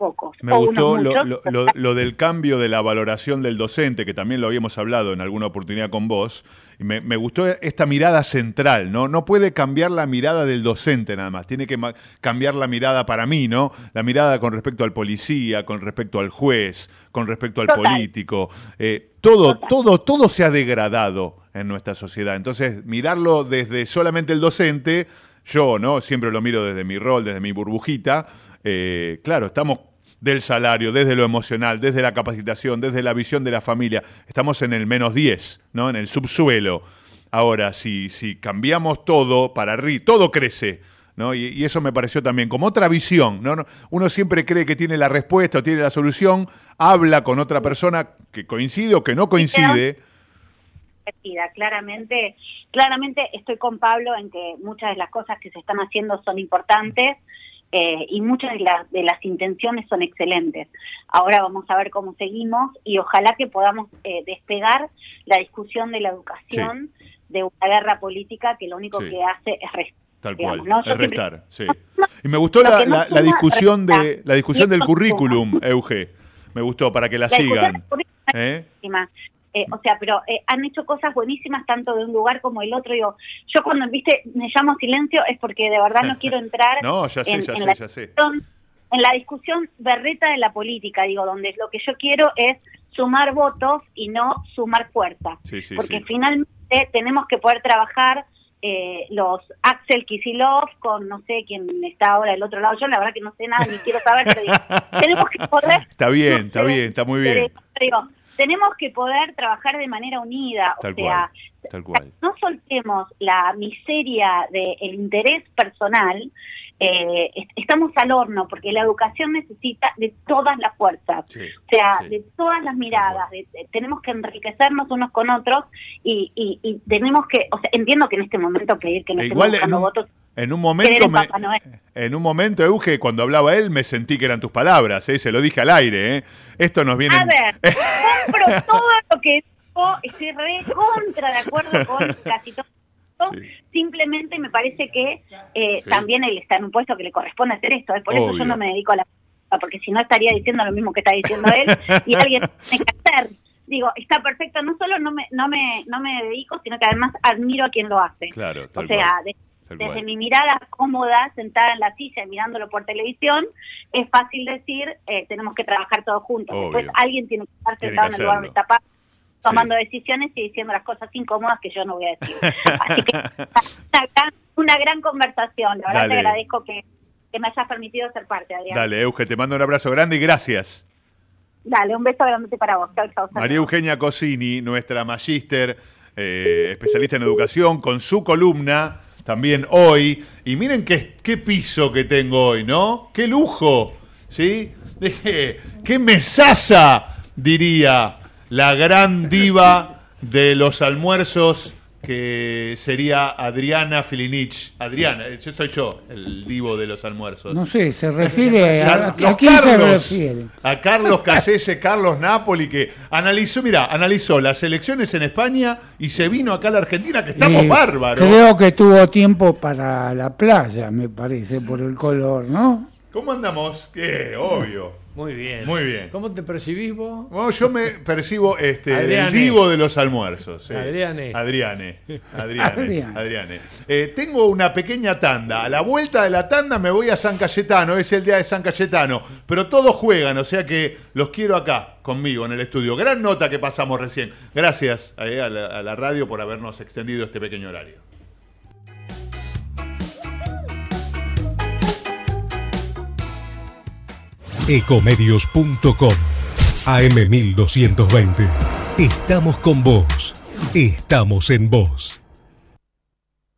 pocos. Me gustó lo, lo- lo- lo del cambio de la valoración del docente, que también lo habíamos hablado en alguna oportunidad con vos. Y me, me gustó esta mirada central, ¿no? No puede cambiar la mirada del docente nada más, tiene que cambiar la mirada para mí, ¿no? La mirada con respecto al policía, con respecto al juez, con respecto al Total. político. Eh, todo, Total. todo, todo se ha degradado en nuestra sociedad. Entonces, mirarlo desde solamente el docente, yo, ¿no? Siempre lo miro desde mi rol, desde mi burbujita. eh, claro, estamos del salario, desde lo emocional, desde la capacitación, desde la visión de la familia. Estamos en el menos 10, ¿no? En el subsuelo. Ahora, si, si cambiamos todo para arriba, todo crece. ¿no? Y, y eso me pareció también como otra visión. ¿no? No- Uno siempre cree que tiene la respuesta o tiene la solución, habla con otra persona que coincide o que no coincide. Claramente, claramente estoy con Pablo en que muchas de las cosas que se están haciendo son importantes eh, y muchas de, las de las intenciones son excelentes. Ahora vamos a ver cómo seguimos y ojalá que podamos eh, despegar la discusión de la educación de una guerra política que lo único Sí. que hace es restar. Tal digamos, cual, ¿no? Es siempre- restar, sí. Y me gustó la, la- la discusión de la discusión del currículum, Euge. Me gustó para que la, La sigan. ¿Eh? Eh, o sea, pero eh, han hecho cosas buenísimas tanto de un lugar como el otro. Digo, yo cuando viste me llamo silencio es porque de verdad no quiero entrar No, ya sé, en, ya en sé, la ya sé. discusión- en la discusión berreta de la política. Digo, donde lo que yo quiero es sumar votos y no sumar fuerza, Sí, sí, porque sí. finalmente tenemos que poder trabajar. eh, los Axel Kisilov con no sé quién está ahora del otro lado yo la verdad que no sé nada ni quiero saber pero digo, tenemos que poder Está bien, no está sé, bien, está muy bien. digo, tenemos que poder trabajar de manera unida, Tal o sea, cual, tal cual. no soltemos la miseria del interés personal, eh, est- estamos al horno, porque la educación necesita de todas las fuerzas, Sí, o sea, sí. de todas las miradas, de- de- tenemos que enriquecernos unos con otros y, y- y tenemos que, o sea, entiendo que en este momento pedir que no E estemos buscando votos, en un momento me, en un momento Euge cuando hablaba él me sentí que eran tus palabras, ¿eh? se lo dije al aire, ¿eh? Esto nos viene A ver, compro todo lo que dijo, estoy re contra de acuerdo con casi todo. Sí. Simplemente me parece que eh, Sí. también él está en un puesto que le corresponde hacer esto. ¿eh? Por eso yo no me dedico a la porque si no estaría diciendo lo mismo que está diciendo él y alguien tiene que hacer. Digo, está perfecto. No solo no me no me no me dedico, sino que además admiro a quien lo hace. Claro, o sea, de- tal desde cual. mi mirada cómoda, sentada en la silla y mirándolo por televisión, es fácil decir, eh, tenemos que trabajar todos juntos. Obvio. Después alguien tiene que estar sentado que en el lugar donde está tomando decisiones y diciendo las cosas incómodas que yo no voy a decir. Así que una gran, una gran conversación. La verdad Dale. te agradezco que, que me hayas permitido ser parte, Adrián. Dale, Euge, te mando un abrazo grande y gracias. Dale, un beso grande para vos. Chau, chau, María Eugenia Cosini, nuestra magíster, eh, especialista en educación, con su columna también hoy. Y miren qué, qué piso que tengo hoy, ¿no? ¡Qué lujo! ¿Sí? ¡Qué mesaza! Diría la gran diva de los almuerzos que sería Adriana Filinich. Adriana, eh, yo soy yo, el divo de los almuerzos. No sé, se refiere a, a quién se Carlos, refiere. a Carlos Casese, Carlos Napoli, que analizó, mira, analizó las elecciones en España y se vino acá a la Argentina, que estamos Y bárbaros. Creo que tuvo tiempo para la playa, me parece, por el color, ¿no? ¿Cómo andamos? ¿Qué? Obvio. Muy bien. Muy bien. ¿Cómo te percibís vos? Bueno, yo me percibo este, el divo de los almuerzos. Adriane. Adriane. Adriane. Adriane. Adriane. Eh, tengo una pequeña tanda. A la vuelta de la tanda me voy a San Cayetano. Es el día de San Cayetano. Pero todos juegan, o sea que los quiero acá, conmigo, en el estudio. Gran nota que pasamos recién. Gracias eh, a, la, a la radio por habernos extendido este pequeño horario. Ecomedios.com AM1220. Estamos con vos. Estamos en vos.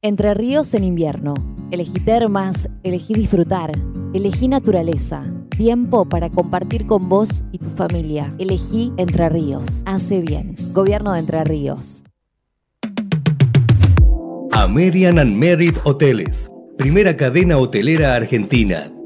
Entre ríos en invierno. Elegí termas, elegí disfrutar, elegí naturaleza. Tiempo para compartir con vos y tu familia. Elegí Entre Ríos. Hace bien. Gobierno de Entre Ríos. American and Merit Hoteles. Primera cadena hotelera argentina.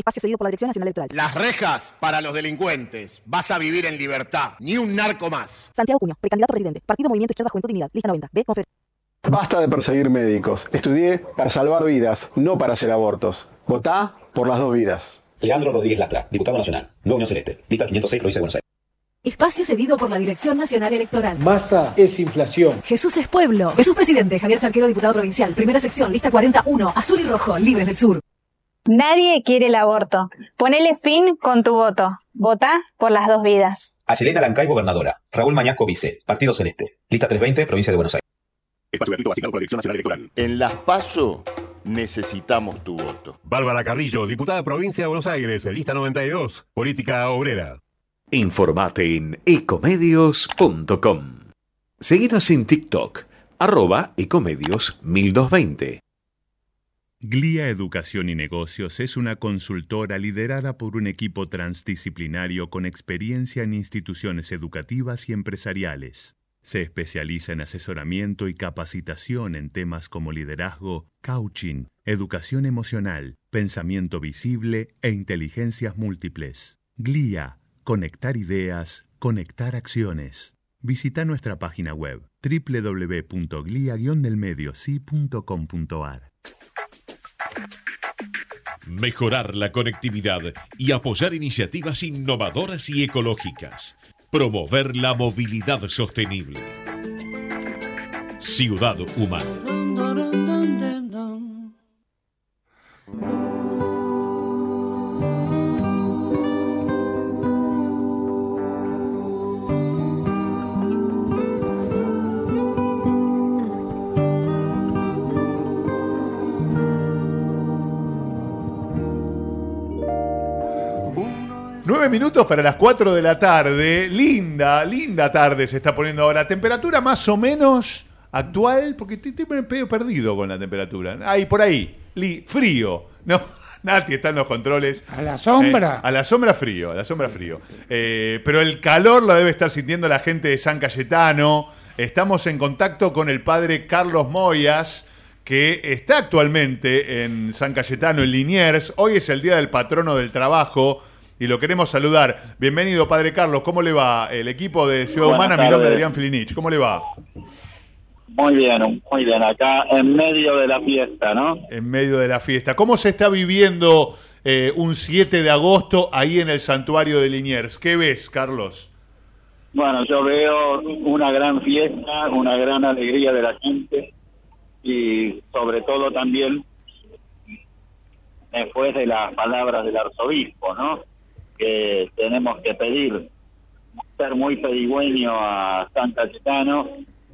Espacio cedido por la Dirección Nacional Electoral. Las rejas para los delincuentes. Vas a vivir en libertad. Ni un narco más. Santiago Cuño, precandidato presidente. Partido Movimiento Izquierda Juventud Dignidad. Lista 90. B. Confer. Basta de perseguir médicos. Estudié para salvar vidas, no para hacer abortos. Votá por las dos vidas. Leandro Rodríguez Lastra, diputado nacional, Nueva Unión Celeste, lista 506, provincia de Buenos Aires. Espacio cedido por la Dirección Nacional Electoral. Masa es inflación. Jesús es pueblo. Jesús presidente. Javier Charquero, diputado provincial. Primera sección, lista 41. Azul y rojo, libres del sur. Nadie quiere el aborto. Ponele fin con tu voto. Vota por las dos vidas. Ayelena Lancay, gobernadora. Raúl Mañasco, vice. Partido Celeste. Lista 320, provincia de Buenos Aires. Espacio gratuito asignado por la Dirección Nacional Electoral. En las PASO necesitamos tu voto. Bárbara Carrillo, diputada provincia de Buenos Aires, lista 92, política obrera. Informate en ecomedios.com. Seguinos en TikTok, arroba ecomedios 1220. GLIA Educación y Negocios es una consultora liderada por un equipo transdisciplinario con experiencia en instituciones educativas y empresariales. Se especializa en asesoramiento y capacitación en temas como liderazgo, coaching, educación emocional, pensamiento visible e inteligencias múltiples. GLIA Conectar ideas, conectar acciones. Visita nuestra página web www.glia-delmediosi.com.ar. Mejorar la conectividad y apoyar iniciativas innovadoras y ecológicas. Promover la movilidad sostenible. Ciudad Humana. Minutos para las 4 de la tarde. Linda, linda tarde se está poniendo ahora. Temperatura más o menos actual, porque estoy, medio perdido con la temperatura. Ahí, por ahí. Li- frío. No, Nati está en los controles. A la sombra. Eh, a la sombra frío, a la sombra frío. Eh, pero el calor lo debe estar sintiendo la gente de San Cayetano. Estamos en contacto con el padre Carlos Moyas, que está actualmente en San Cayetano, en Liniers. Hoy es el Día del Patrono del Trabajo y lo queremos saludar. Bienvenido, padre Carlos. ¿Cómo le va? El equipo de Ciudad Buenas Humana, mi nombre es. Adrián Filinich. ¿Cómo le va? Muy bien, muy bien. Acá en medio de la fiesta, ¿no? En medio de la fiesta. ¿Cómo se está viviendo eh, un 7 de agosto ahí en el santuario de Liniers? ¿Qué ves, Carlos? Bueno, yo veo una gran fiesta, una gran alegría de la gente y sobre todo también después de las palabras del arzobispo, ¿no? Que tenemos que pedir, ser muy pedigüeño a San Cayetano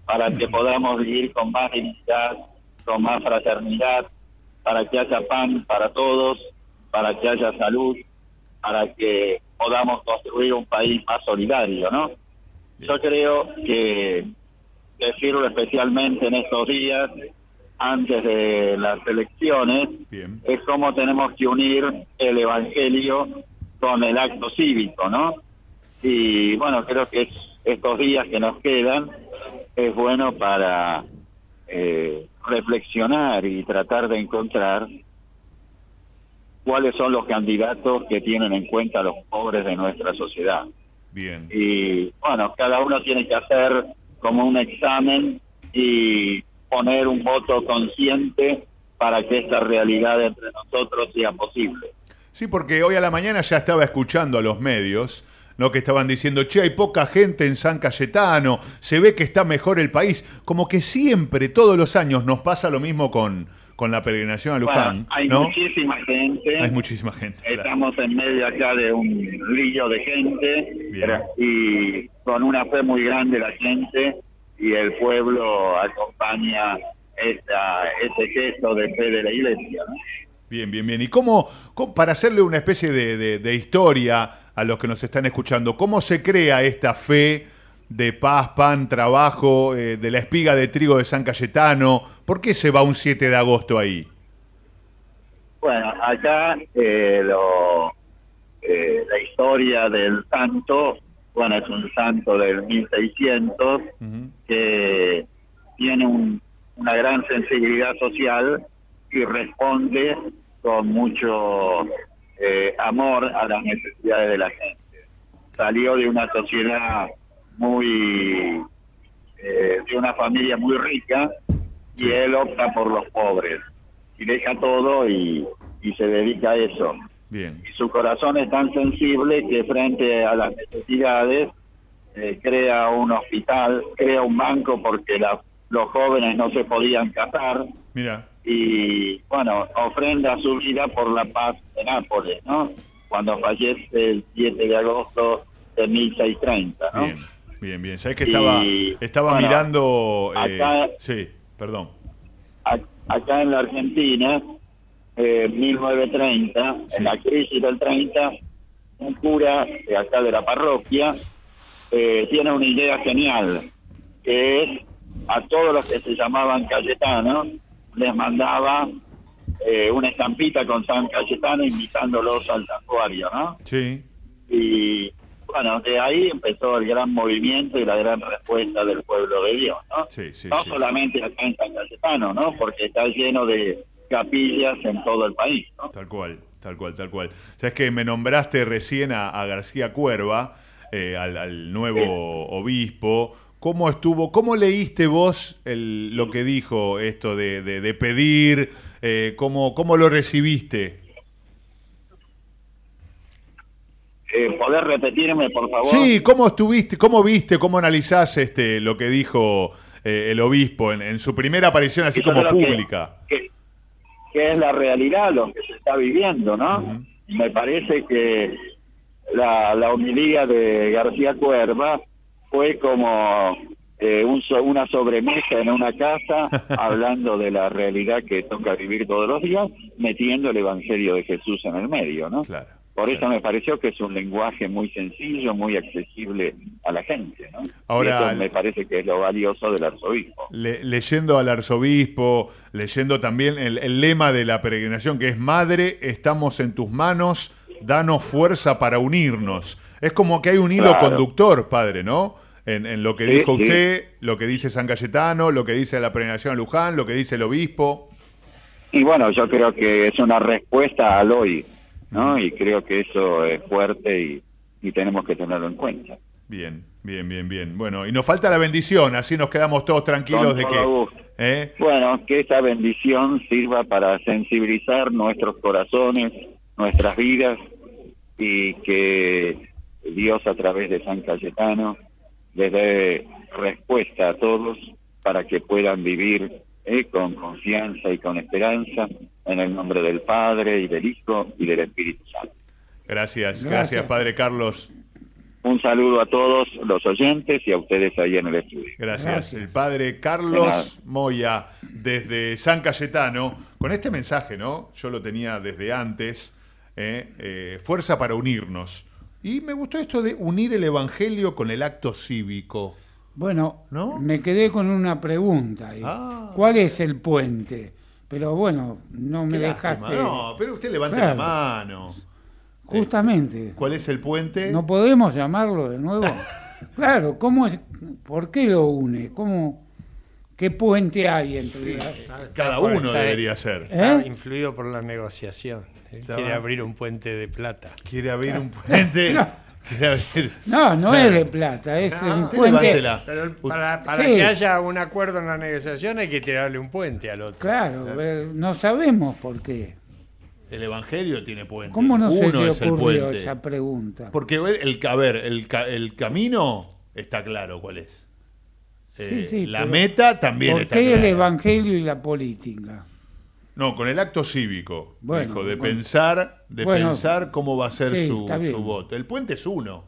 para que podamos vivir con más dignidad, con más fraternidad, para que haya pan para todos, para que haya salud, para que podamos construir un país más solidario, ¿no? Yo creo que decirlo especialmente en estos días, antes de las elecciones, es cómo tenemos que unir el Evangelio con el acto cívico, ¿no? Y bueno, creo que es- estos días que nos quedan es bueno para eh, reflexionar y tratar de encontrar cuáles son los candidatos que tienen en cuenta a los pobres de nuestra sociedad. Bien. Y bueno, cada uno tiene que hacer como un examen y poner un voto consciente para que esta realidad entre nosotros sea posible. Sí, porque hoy a la mañana ya estaba escuchando a los medios, ¿no? Que estaban diciendo, che, hay poca gente en San Cayetano, se ve que está mejor el país. Como que siempre, todos los años, nos pasa lo mismo con, con la peregrinación a Luján, Bueno, hay ¿no? muchísima gente. Hay muchísima gente. claro. Estamos en medio acá de un río de gente y con una fe muy grande la gente y el pueblo acompaña esta, este gesto de fe de la iglesia. ¿no? Bien, bien, bien. ¿Y cómo, cómo- para hacerle una especie de, de- de historia a los que nos están escuchando, cómo se crea esta fe de paz, pan, trabajo, eh, de la espiga de trigo de San Cayetano? ¿Por qué se va un 7 de agosto ahí? Bueno, acá eh, lo, eh, la historia del santo, bueno, es un santo del 1600 que tiene un- una gran sensibilidad social y responde con mucho eh, amor a las necesidades de la gente. Salió de una sociedad muy, eh, de una familia muy rica y él opta por los pobres y deja todo y, y se dedica a eso. Bien. Y su corazón es tan sensible que frente a las necesidades eh, crea un hospital, crea un banco porque la- los jóvenes no se podían casar Mira, y bueno, ofrenda su vida por la paz de Nápoles, ¿no? Cuando fallece el 7 de agosto de 1630, ¿no? bien, bien, bien. Sabés que estaba, Y, estaba bueno, mirando... eh, acá- sí, perdón. Ac- Acá en la Argentina, eh, 1930, en la crisis del 30, un cura de acá de la parroquia eh, tiene una idea genial, que es a todos los que se llamaban Cayetanos, les mandaba eh, una estampita con San Cayetano invitándolos al santuario, ¿no? Sí. Y bueno, de ahí empezó el gran movimiento y la gran respuesta del pueblo de Dios, ¿no? Sí, sí, no sí. solamente acá en San Cayetano, ¿no? Porque está lleno de capillas en todo el país, ¿no? Tal cual, tal cual, tal cual. Sabes que me nombraste recién a, a García Cuerva, eh, al, al nuevo obispo. ¿Cómo estuvo? ¿Cómo leíste vos el- lo que dijo esto de, de- de pedir? Eh, ¿cómo, ¿Cómo lo recibiste? Eh, ¿Poder repetirme, por favor? Sí, ¿cómo estuviste? ¿Cómo viste? ¿Cómo analizás este, lo que dijo eh, el obispo en, en su primera aparición así como que- pública? que, que es la realidad lo que se está viviendo, ¿no? Me parece que la, la homilía de García Cuerva fue como eh, un una sobremesa en una casa hablando de la realidad que toca vivir todos los días, metiendo el Evangelio de Jesús en el medio, ¿no? Por eso me pareció que es un lenguaje muy sencillo, muy accesible a la gente, ¿no? Y Ahora- eso me parece que es lo valioso del arzobispo. Le- leyendo al arzobispo, leyendo también el, el lema de la peregrinación que es Madre, estamos en tus manos, danos fuerza para unirnos. Es como que hay un hilo Claro. conductor, padre, ¿no? En, en lo que Sí, dijo sí. usted, lo que dice San Cayetano, lo que dice la peregrinación a Luján, lo que dice el obispo. Y bueno, yo creo que es una respuesta al hoy, ¿no? Y creo que eso es fuerte y, y tenemos que tenerlo en cuenta. Bien, bien, bien, bien. Bueno, y nos falta la bendición, así nos quedamos todos tranquilos Con de todo que... ¿eh? Bueno, que esa bendición sirva para sensibilizar nuestros corazones, nuestras vidas y que Dios a través de San Cayetano les dé respuesta a todos para que puedan vivir eh, con confianza y con esperanza en el nombre del Padre y del Hijo y del Espíritu Santo. Gracias, gracias, Gracias. padre Carlos. Un saludo a todos los oyentes y a ustedes ahí en el estudio. Gracias. El padre De. Carlos Moya, desde San Cayetano, con este mensaje, ¿no? Yo lo tenía desde antes, ¿eh? Eh, fuerza para unirnos. Y me gustó esto de unir el Evangelio con el acto cívico. Bueno, me quedé con una pregunta. ahí. Ah. ¿Cuál es el puente? Pero bueno, no me Qué dejaste. lástima. No, pero usted levante Claro. la mano. Justamente. ¿Cuál es el puente? ¿No podemos llamarlo de nuevo? claro, ¿cómo es, ¿por qué lo une? ¿Cómo, ¿Qué puente hay entre la- Cada uno debería ser. Está ¿Eh? influido por la negociación. Quiere abrir un puente de plata. Quiere abrir un puente. Abrir- No, no es de plata, es No, un puente. para para Sí. que haya un acuerdo en la negociación hay que tirarle un puente al otro. Claro, eh, no sabemos por qué. El Evangelio tiene puente. ¿Cómo no se Uno le es el ocurrió puente. esa pregunta? Porque el, a ver, el, ca- el camino está claro cuál es. Eh, Sí, sí, la meta también ¿Por está qué el evangelio y la política? No, con el acto cívico, Bueno, dijo, de bueno. pensar, de Bueno, pensar cómo va a ser sí, su, su voto. El puente es uno,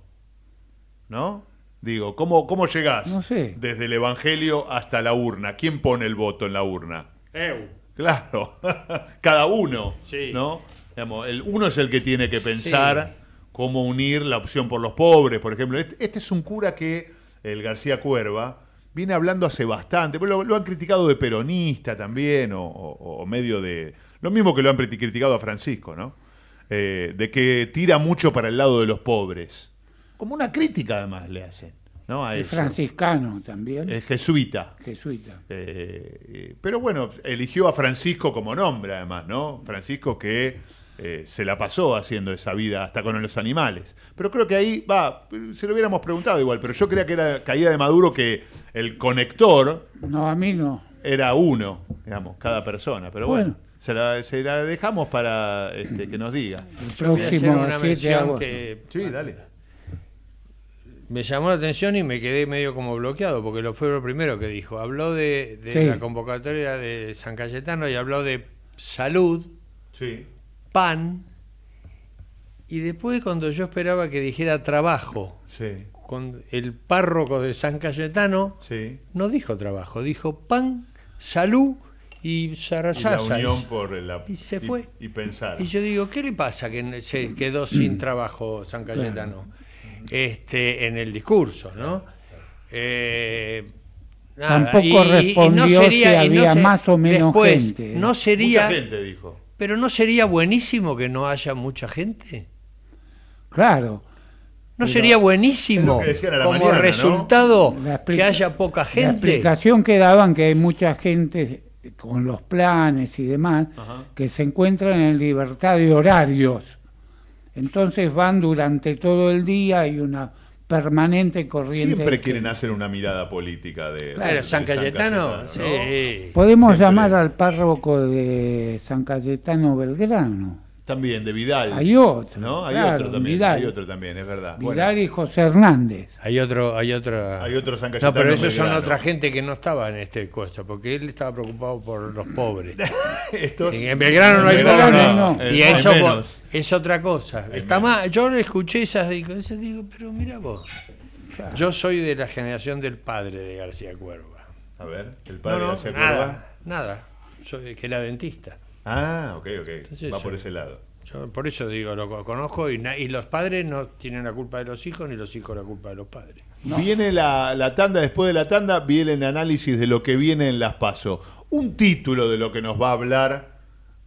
¿no? Digo, ¿cómo, cómo llegás No sé. desde el Evangelio hasta la urna? ¿Quién pone el voto en la urna? Eu. Claro, cada uno, Sí. ¿no? Digamos, el uno es el que tiene que pensar cómo unir la opción por los pobres, por ejemplo. Este, este es un cura que, el García Cuerva, viene hablando hace bastante, pero lo, lo han criticado de peronista también, o, o- o medio de... Lo mismo que lo han criti- criticado a Francisco, ¿no? Eh, de que tira mucho para el lado de los pobres. Como una crítica además le hacen, ¿no? A Es eso. franciscano también. Es jesuita. Jesuita. Eh, eh, pero bueno, eligió a Francisco como nombre, además, ¿no? Francisco que eh, se la pasó haciendo esa vida hasta con los animales. Pero creo que ahí, va, se lo hubiéramos preguntado igual, pero yo creía que era caída de Maduro que el conector No, a mí no. era uno, digamos, cada persona. Pero bueno, Bueno. se, la, se la dejamos para este, que nos diga. Hacer Próximo una 7 de mención agosto. que Sí, dale. me llamó la atención y me quedé medio como bloqueado, porque lo fue lo primero que dijo. Habló de, de Sí. la convocatoria de San Cayetano y habló de salud, Sí. Pan, y después cuando yo esperaba que dijera trabajo, Sí. con el párroco de San Cayetano, Sí. no dijo trabajo, dijo pan, salud y Y la zarayasa. unión por la... y se fue. Y, pensar. Y yo digo, ¿qué le pasa que se quedó sin trabajo San Cayetano? Este, en el discurso, ¿no? Eh, nada, Tampoco respondió si había más o menos después, gente. No sería, Mucha gente dijo. Pero no sería buenísimo que no haya mucha gente. Claro. No Pero- sería buenísimo la como resultado La que haya poca La gente. explicación que daban que hay mucha gente con los planes y demás que se encuentran en libertad de horarios. Entonces van durante todo el día y una permanente corriente. Siempre quieren hacer una mirada política de, Claro, de San Cayetano, ¿no? sí. Podemos Siempre. llamar al párroco de San Cayetano Belgrano. También, de Vidal. Hay otro, ¿No? Hay claro, otro también. Vidal. Hay otro también, es verdad. Vidal y José Hernández. Hay otro, hay otra. Hay otro San No, Cayetano pero esos son otra gente que no estaba en este costo, porque él estaba preocupado por los pobres. Estos- Y en Belgrano no hay pobres. no, Y hay eso menos. es otra cosa. Está más, yo escuché esas y digo, pero mira vos. Yo soy de la generación del padre de García Cuerva. A ver, el No, padre no, hace nada, nada. Soy que era dentista. Ah, ok, ok. Entonces, Va por ese lado. Yo por eso digo, lo co- conozco y, los padres no tienen la culpa de los hijos ni los hijos la culpa de los padres. Viene la, la tanda, después de la tanda viene el análisis de lo que viene en las PASO. Un título de lo que nos va a hablar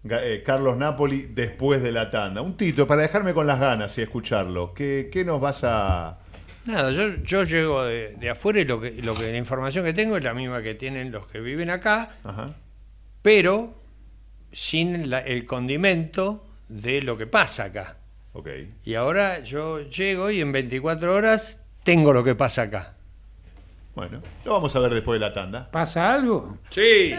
eh, Carlos Napoli después de la tanda. Un título para dejarme con las ganas y escucharlo. ¿Qué, qué nos vas a...? Nada, yo, yo llego de, de afuera y lo que, lo que la información que tengo es la misma que tienen los que viven acá, Ajá. pero sin la- el condimento de lo que pasa acá. Ok. Y ahora yo llego y en 24 horas tengo lo que pasa acá. Bueno, lo vamos a ver después de la tanda. ¿Pasa algo? Sí.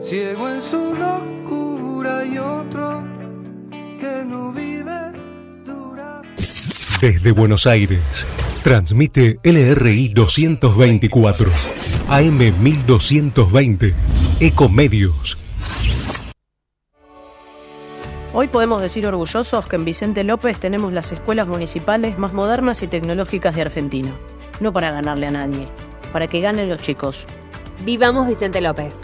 Ciego en su locura y otro que no vive. Desde Buenos Aires, transmite LRI 224, AM 1220, Ecomedios. Hoy podemos decir orgullosos que en Vicente López tenemos las escuelas municipales más modernas y tecnológicas de Argentina. No para ganarle a nadie, para que ganen los chicos. Vivamos Vicente López.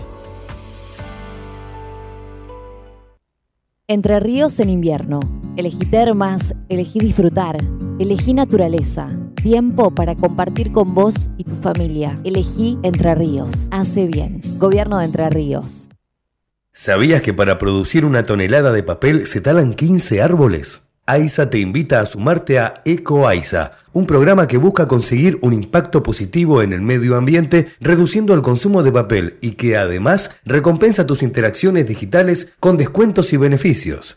Entre ríos en invierno. Elegí termas, elegí disfrutar, elegí naturaleza. Tiempo para compartir con vos y tu familia. Elegí Entre Ríos. Hace bien. Gobierno de Entre Ríos. ¿Sabías que para producir una tonelada de papel se talan 15 árboles? AISA te invita a sumarte a EcoAISA, un programa que busca conseguir un impacto positivo en el medio ambiente reduciendo el consumo de papel y que además recompensa tus interacciones digitales con descuentos y beneficios.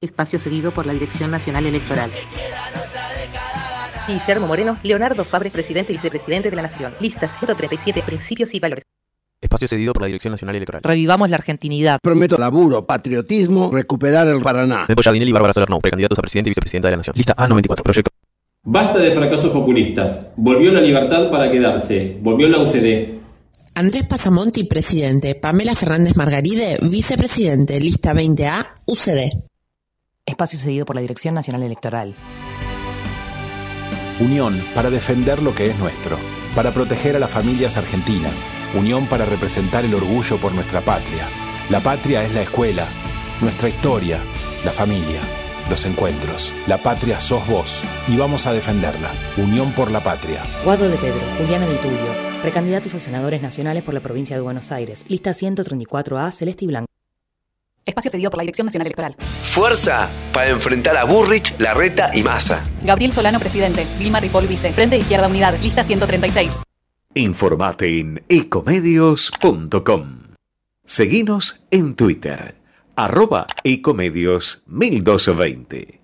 Espacio cedido por la Dirección Nacional Electoral. Guillermo Moreno, Leonardo Fabre, presidente y vicepresidente de la Nación. Lista 137, principios y valores. Espacio cedido por la Dirección Nacional Electoral. Revivamos la argentinidad. Prometo laburo, patriotismo, recuperar el Paraná. Nepo Jardinelli y Bárbara Solerno, precandidatos a presidente y vicepresidenta de la Nación. Lista A94, proyecto. Basta de fracasos populistas. Volvió la libertad para quedarse. Volvió la UCD. Andrés Pasamonti, presidente. Pamela Fernández Margaride, vicepresidente. Lista 20A, UCD. Espacio cedido por la Dirección Nacional Electoral. Unión para defender lo que es nuestro, para proteger a las familias argentinas, unión para representar el orgullo por nuestra patria. La patria es la escuela, nuestra historia, la familia, los encuentros. La patria sos vos y vamos a defenderla. Unión por la patria. Guado de Pedro, Juliana de Tulio, precandidatos a senadores nacionales por la provincia de Buenos Aires. Lista 134A, Celeste y Blanco. Espacio cedido por la Dirección Nacional Electoral. Fuerza para enfrentar a Burrich, Larreta y Massa. Gabriel Solano, presidente. Vilma Ripoll, vice. Frente de Izquierda Unidad. Lista 136. Informate en ecomedios.com. Seguinos en Twitter, arroba ecomedios 1220.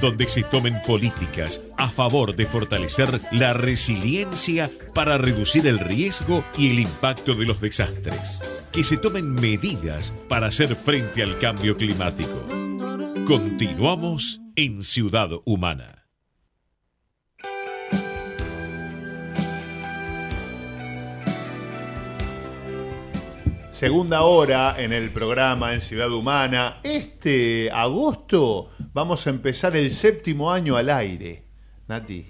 Donde se tomen políticas a favor de fortalecer la resiliencia para reducir el riesgo y el impacto de los desastres. Que se tomen medidas para hacer frente al cambio climático. Continuamos en Ciudad Humana. Segunda hora en el programa en Ciudad Humana. Este agosto vamos a empezar el séptimo año al aire. Nati.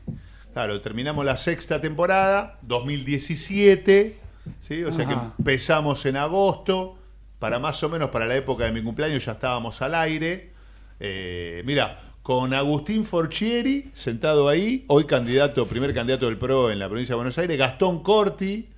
Claro, terminamos la sexta temporada, 2017. ¿sí? O sea que empezamos en agosto. Para más o menos para la época de mi cumpleaños ya estábamos al aire. Eh, mira, con Agustín Forchieri sentado ahí, hoy candidato, primer candidato del PRO en la provincia de Buenos Aires, Gastón Corti,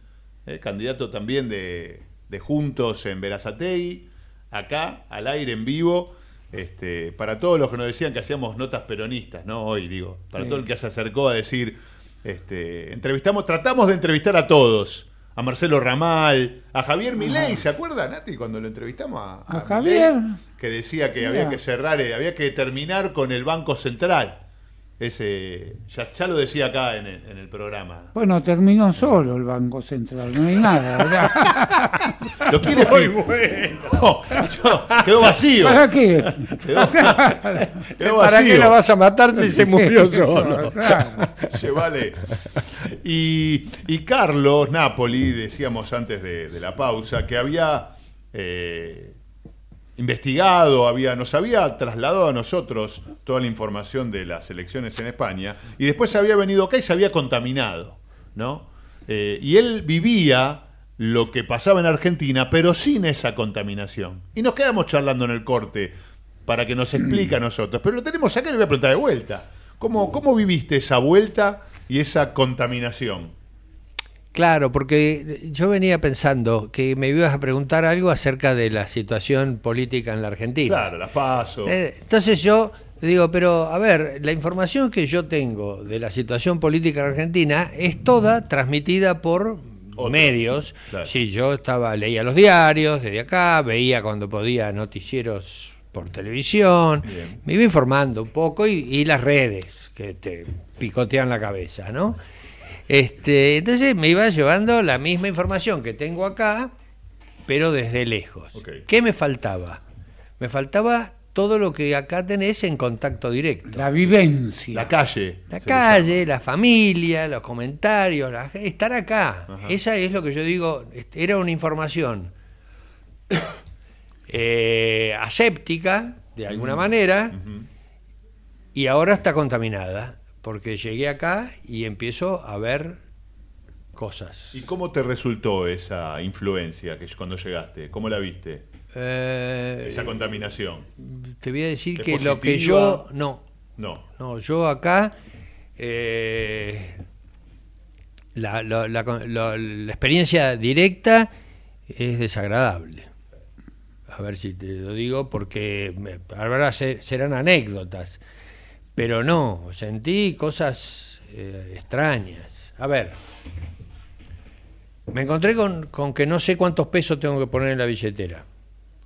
eh, candidato también de, de Juntos en Verazategui, acá, al aire, en vivo, este, para todos los que nos decían que hacíamos notas peronistas, ¿no? Hoy digo, para Sí. todo el que se acercó a decir, este, entrevistamos, tratamos de entrevistar a todos, a Marcelo Ramal, a Javier Milei, ¿se acuerda, Nati, cuando lo entrevistamos a? Javier. que decía que Mira. había que cerrar, eh, había que terminar con el Banco Central. Ese, ya, ya lo decía acá en el, en el programa. Bueno, terminó solo el Banco Central, no hay nada. ¿verdad? Lo quiere Muy bueno. No, yo- quedó vacío. ¿Para qué? Quedó, quedó ¿Para qué la vas a matar si se murió solo? Claro. Llévale. Y, y Carlos Napoli, decíamos antes de, de la pausa, que había eh, investigado, había, nos había trasladado a nosotros toda la información de las elecciones en España y después había venido acá y se había contaminado, ¿no? Eh, y él vivía lo que pasaba en Argentina, pero sin esa contaminación. Y nos quedamos charlando en el corte para que nos explique a nosotros. Pero lo tenemos acá y le voy a preguntar de vuelta. ¿Cómo, cómo viviste esa vuelta y esa contaminación? Claro, porque yo venía pensando que me ibas a preguntar algo acerca de la situación política en la Argentina. Claro, las paso. Eh, Entonces yo digo, pero a ver, la información que yo tengo de la situación política en Argentina es toda transmitida por medios. claro. Sí, yo estaba leía los diarios desde acá, veía cuando podía noticieros por televisión, Bien. me iba informando un poco y, y las redes que te picotean la cabeza, ¿no? Este, entonces me iba llevando la misma información que tengo acá, pero desde lejos. ¿Qué me faltaba? Me faltaba todo lo que acá tenés en contacto directo. La vivencia. La calle. La calle, la familia, los comentarios, la- estar acá. Esa es lo que yo digo, este, era una información eh, aséptica, de alguna manera, y ahora está contaminada, porque llegué acá y empiezo a ver cosas. ¿Y cómo te resultó esa influencia que cuando llegaste? ¿Cómo la viste? Eh, esa contaminación. Te voy a decir ¿Es que lo que yo... No, No. No, yo acá eh, la, la- la- la- la experiencia directa es desagradable. A ver si te lo digo porque se- serán anécdotas, pero no, sentí cosas eh, extrañas. A ver, me encontré con, con que no sé cuántos pesos tengo que poner en la billetera.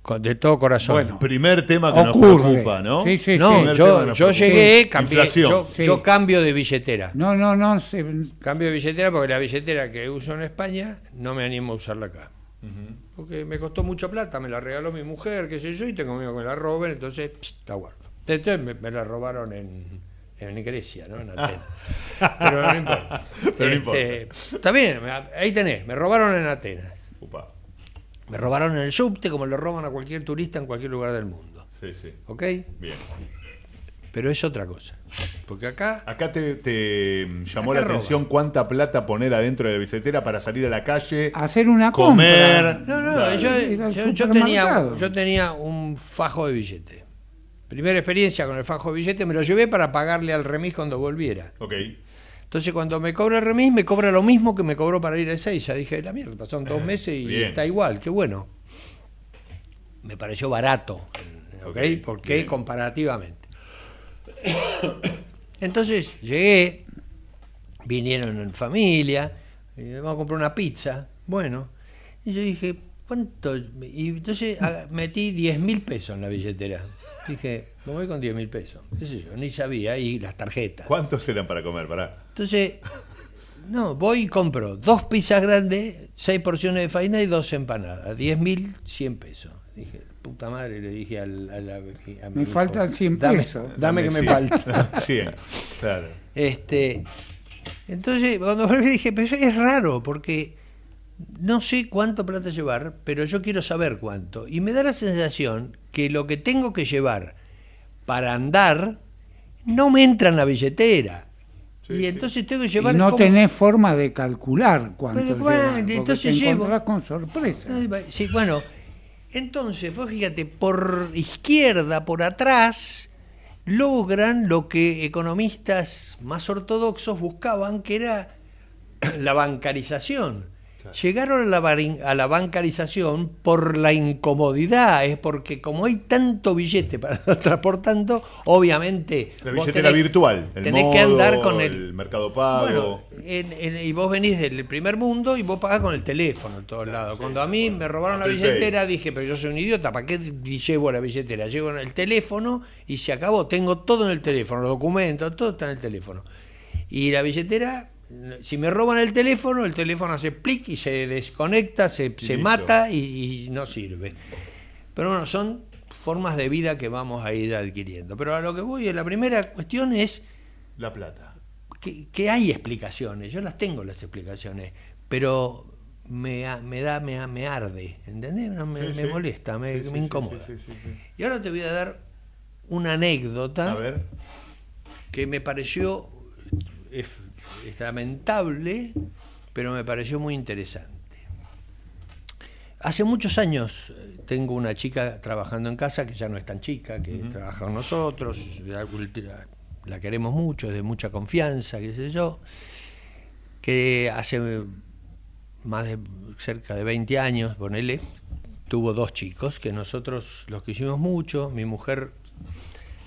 Con- de todo corazón. Bueno, primer tema que nos Ocurre. preocupa, ¿no? Sí, sí, no, sí. Yo, nos yo llegué, cambié, yo, Sí. yo cambio de billetera. No, no, no. se- Cambio de billetera porque la billetera que uso en España no me animo a usarla acá. Porque me costó mucha plata, me la regaló mi mujer, qué sé yo, y tengo miedo que me la roben, entonces pst, la guardo. Entonces me, me la robaron en, en Grecia, ¿no? En Atenas. Pero no importa. Pero no Este. Está bien, ahí tenés, me robaron en Atenas. Upa. Me robaron en el subte como le roban a cualquier turista en cualquier lugar del mundo. Sí, sí. ¿Ok? Bien. Pero es otra cosa. Porque acá Acá te, te llamó Acá la atención cuánta plata poner adentro de la billetera para salir a la calle, Hacer una comer. compra. No, no, Claro. yo, yo- yo tenía, yo tenía un fajo de billete. Primera experiencia con el fajo de billete, me lo llevé para pagarle al remis cuando volviera. Ok. Entonces cuando me cobra el remis, me cobra lo mismo que me cobró para ir a Ezeiza. Dije, la mierda, pasaron dos meses y bien. está igual, qué bueno. Me pareció barato, ¿ok? Ok, Porque bien. comparativamente. Entonces llegué, vinieron en familia, y vamos a comprar una pizza. Bueno, y yo dije, ¿cuánto? Y entonces metí 10 mil pesos en la billetera. Dije, me voy con 10 mil pesos. ¿Qué sé yo? Ni sabía, y las tarjetas. ¿Cuántos eran para comer? Pará. Entonces, no, voy y compro dos pizzas grandes, seis porciones de faina y dos empanadas. 10 mil, 100 pesos. Dije, puta madre, le dije al, a la- a mi Me hijo, faltan 100 dame, pesos. Dame que me cien. falta. 100. Claro. Este, entonces, cuando volví dije, pero es raro, porque no sé cuánto plata llevar, pero yo quiero saber cuánto. Y me da la sensación que lo que tengo que llevar para andar no me entra en la billetera. y entonces tengo que Y llevar... no como- tenés forma de calcular cuánto Pero, llevas, bueno, entonces te llevo- con sorpresa. Sí, bueno, entonces, vos fíjate, por izquierda, por atrás, logran lo que economistas más ortodoxos buscaban, que era la bancarización. Llegaron a la, barin- a la bancarización por la incomodidad, es porque como hay tanto billete para transportando, obviamente... La billetera tenés- virtual. El tenés modo, que andar con el, mercado pago. bueno, en- en- y vos venís del primer mundo y vos pagás con el teléfono en todos lados. Cuando a mí me robaron la billetera, dije, pero yo soy un idiota, ¿para qué llevo la billetera? Llevo en el teléfono y se acabó. Tengo todo en el teléfono, los documentos, todo está en el teléfono. Y la billetera, si me roban el teléfono, el teléfono hace plic y se desconecta, se, se mata y, y no sirve. Pero bueno, son formas de vida que vamos a ir adquiriendo. Pero a lo que voy, la primera cuestión es La plata. que, que hay explicaciones, yo las tengo las explicaciones, pero me, me da, me, me arde, ¿entendés? No, me, Sí, me sí. molesta, me, Sí, incomoda. Y ahora te voy a dar una anécdota A ver. que me pareció es, lamentable, pero me pareció muy interesante. hace muchos años eh, tengo una chica trabajando en casa que ya no es tan chica, que trabaja con nosotros, la, la queremos mucho, es de mucha confianza, qué sé yo, que hace más de cerca de 20 años, ponele, tuvo dos chicos, que nosotros los quisimos mucho, mi mujer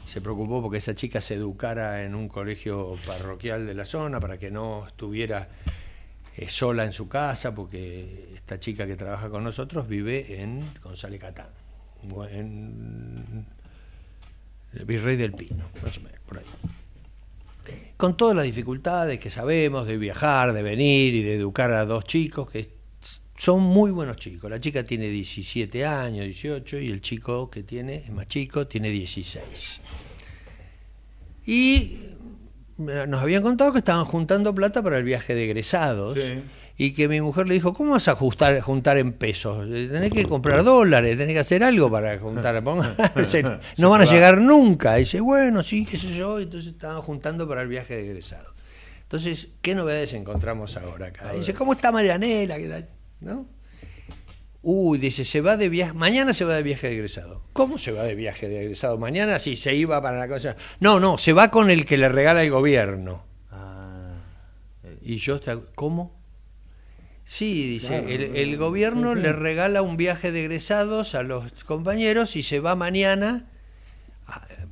se preocupó porque esa chica se educara en un colegio parroquial de la zona para que no estuviera eh, sola en su casa, porque esta chica que trabaja con nosotros vive en González Catán, en el Virrey del Pino, más o menos, por ahí. Con todas las dificultades que sabemos de viajar, de venir y de educar a dos chicos que son muy buenos chicos. La chica tiene 17 años, 18, y el chico que tiene, es más chico, tiene 16. Y eh, nos habían contado que estaban juntando plata para el viaje de egresados. Y que mi mujer le dijo, ¿cómo vas a ajustar, juntar en pesos? Eh, Tenés que comprar dólares, tenés que hacer algo para juntar. No van a llegar nunca. Y dice, bueno, sí, qué sé yo. Entonces estaban juntando para el viaje de egresados. Entonces, ¿qué novedades encontramos ahora acá? Dice, ¿cómo está Marianela? ¿No? Uy, dice, se va de viaje, mañana se va de viaje de egresado. ¿Cómo se va de viaje de egresado? Mañana sí, se iba para la cosa. No, no, se va con el que le regala el gobierno. Y yo, está- ¿cómo? Sí, dice, Claro, el, el gobierno sí, sí. le regala un viaje de egresados a los compañeros y se va mañana.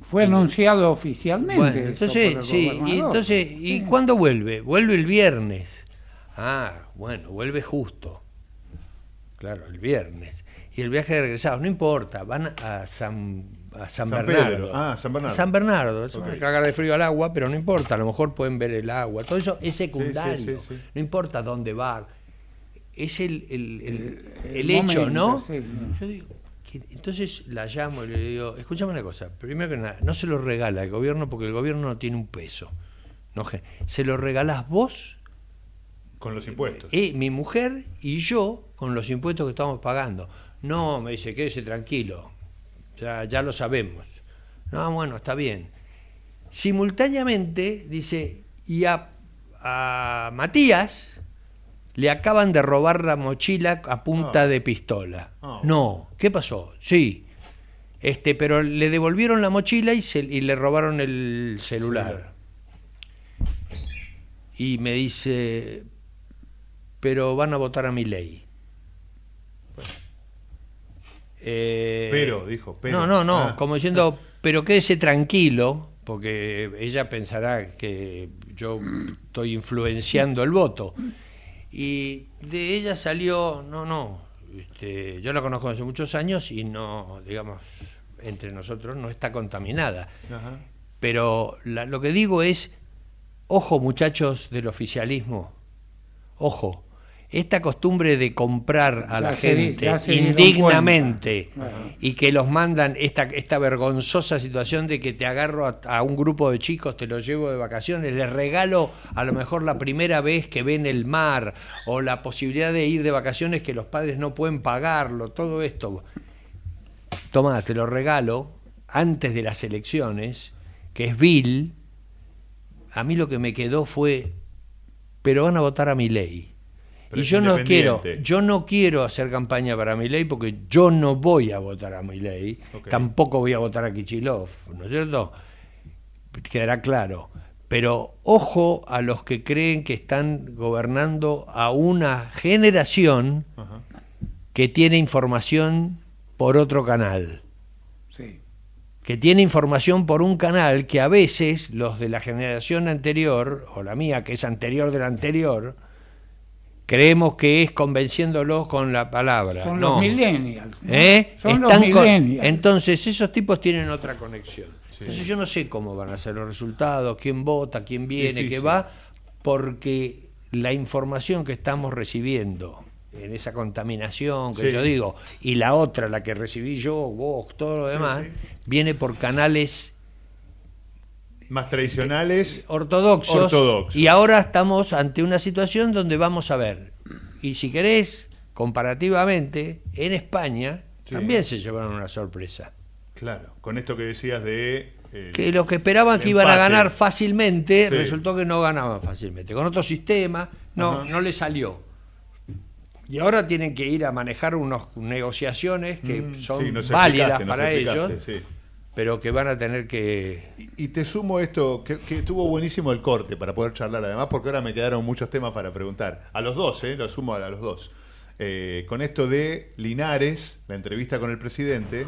Fue anunciado oficialmente. Bueno, entonces, sí, y entonces, ¿y cuándo vuelve? Vuelve el viernes. Ah, bueno, vuelve justo. Claro, el viernes. Y el viaje de regresados, no importa, van a San, a San, San Bernardo. Pedro. Ah, San Bernardo. San Bernardo, se van a Ok. cagar de frío al agua, pero no importa, a lo mejor pueden ver el agua. Todo eso es secundario. sí, sí. No importa dónde va. Es el, el, el- el el hecho, momento, ¿no? sí. Yo digo, entonces la llamo y le digo, escúchame una cosa, primero que nada, no se lo regala el gobierno porque el gobierno no tiene un peso. No, se lo regalás vos, Con los impuestos. y mi mujer y yo con los impuestos que estamos pagando. No, me dice, quédese tranquilo, ya, ya lo sabemos. No, bueno, está bien. Simultáneamente, dice, y a, a Matías le acaban de robar la mochila a punta Ah. de pistola. Ah. No, ¿qué pasó? Sí. Este, pero le devolvieron la mochila y, se- y le robaron el celular. Y me dice, pero van a votar a mi ley. Pero, dijo, pero. No, no, no, Ah. como diciendo, pero quédese tranquilo, porque ella pensará que yo estoy influenciando el voto. Y de ella salió, no, no, este, yo la conozco hace muchos años y no, digamos, entre nosotros no está contaminada. Ajá. Pero la- lo que digo es, ojo muchachos del oficialismo, ojo, esta costumbre de comprar a Ya la se gente indignamente y que los mandan esta, esta vergonzosa situación de que te agarro a, a un grupo de chicos, te los llevo de vacaciones, les regalo a lo mejor la primera vez que ven el mar o la posibilidad de ir de vacaciones que los padres no pueden pagarlo, todo esto. Tomá, te lo regalo antes de las elecciones, que es vil. A mí lo que me quedó fue, pero van a votar a mi ley. Pero y yo no quiero, yo no quiero hacer campaña para mi ley porque yo no voy a votar a mi ley, tampoco voy a votar a Kichilov, ¿no es cierto? Quedará claro. Pero ojo a los que creen que están gobernando a una generación que tiene información por otro canal Sí. que tiene información por un canal que a veces los de la generación anterior, o la mía que es anterior de la anterior, creemos que es convenciéndolos con la palabra. Son No. los millennials. ¿no? ¿Eh? Son los con- millennials. Entonces esos tipos tienen otra conexión. Entonces yo no sé cómo van a ser los resultados, quién vota, quién viene, qué va, porque la información que estamos recibiendo en esa contaminación que Sí. yo digo, y la otra, la que recibí yo, vos, todo lo demás, sí. viene por canales Más tradicionales. ortodoxos, Ortodoxos. y ahora estamos ante una situación donde vamos a ver, y si querés, comparativamente, en España Sí. también se llevaron una sorpresa. Claro, con esto que decías de. eh, que los que esperaban que iban a ganar fácilmente, Sí. resultó que no ganaban fácilmente. Con otro sistema, no, Ajá. no le salió. Y ahora tienen que ir a manejar unas negociaciones que Mm, son sí, válidas para ellos, sí. Pero que van a tener que... Y te sumo esto, que, que estuvo buenísimo el corte para poder charlar además, porque ahora me quedaron muchos temas para preguntar. A los dos, ¿eh? Lo sumo a los dos. Eh, con esto de Linares, la entrevista con el presidente,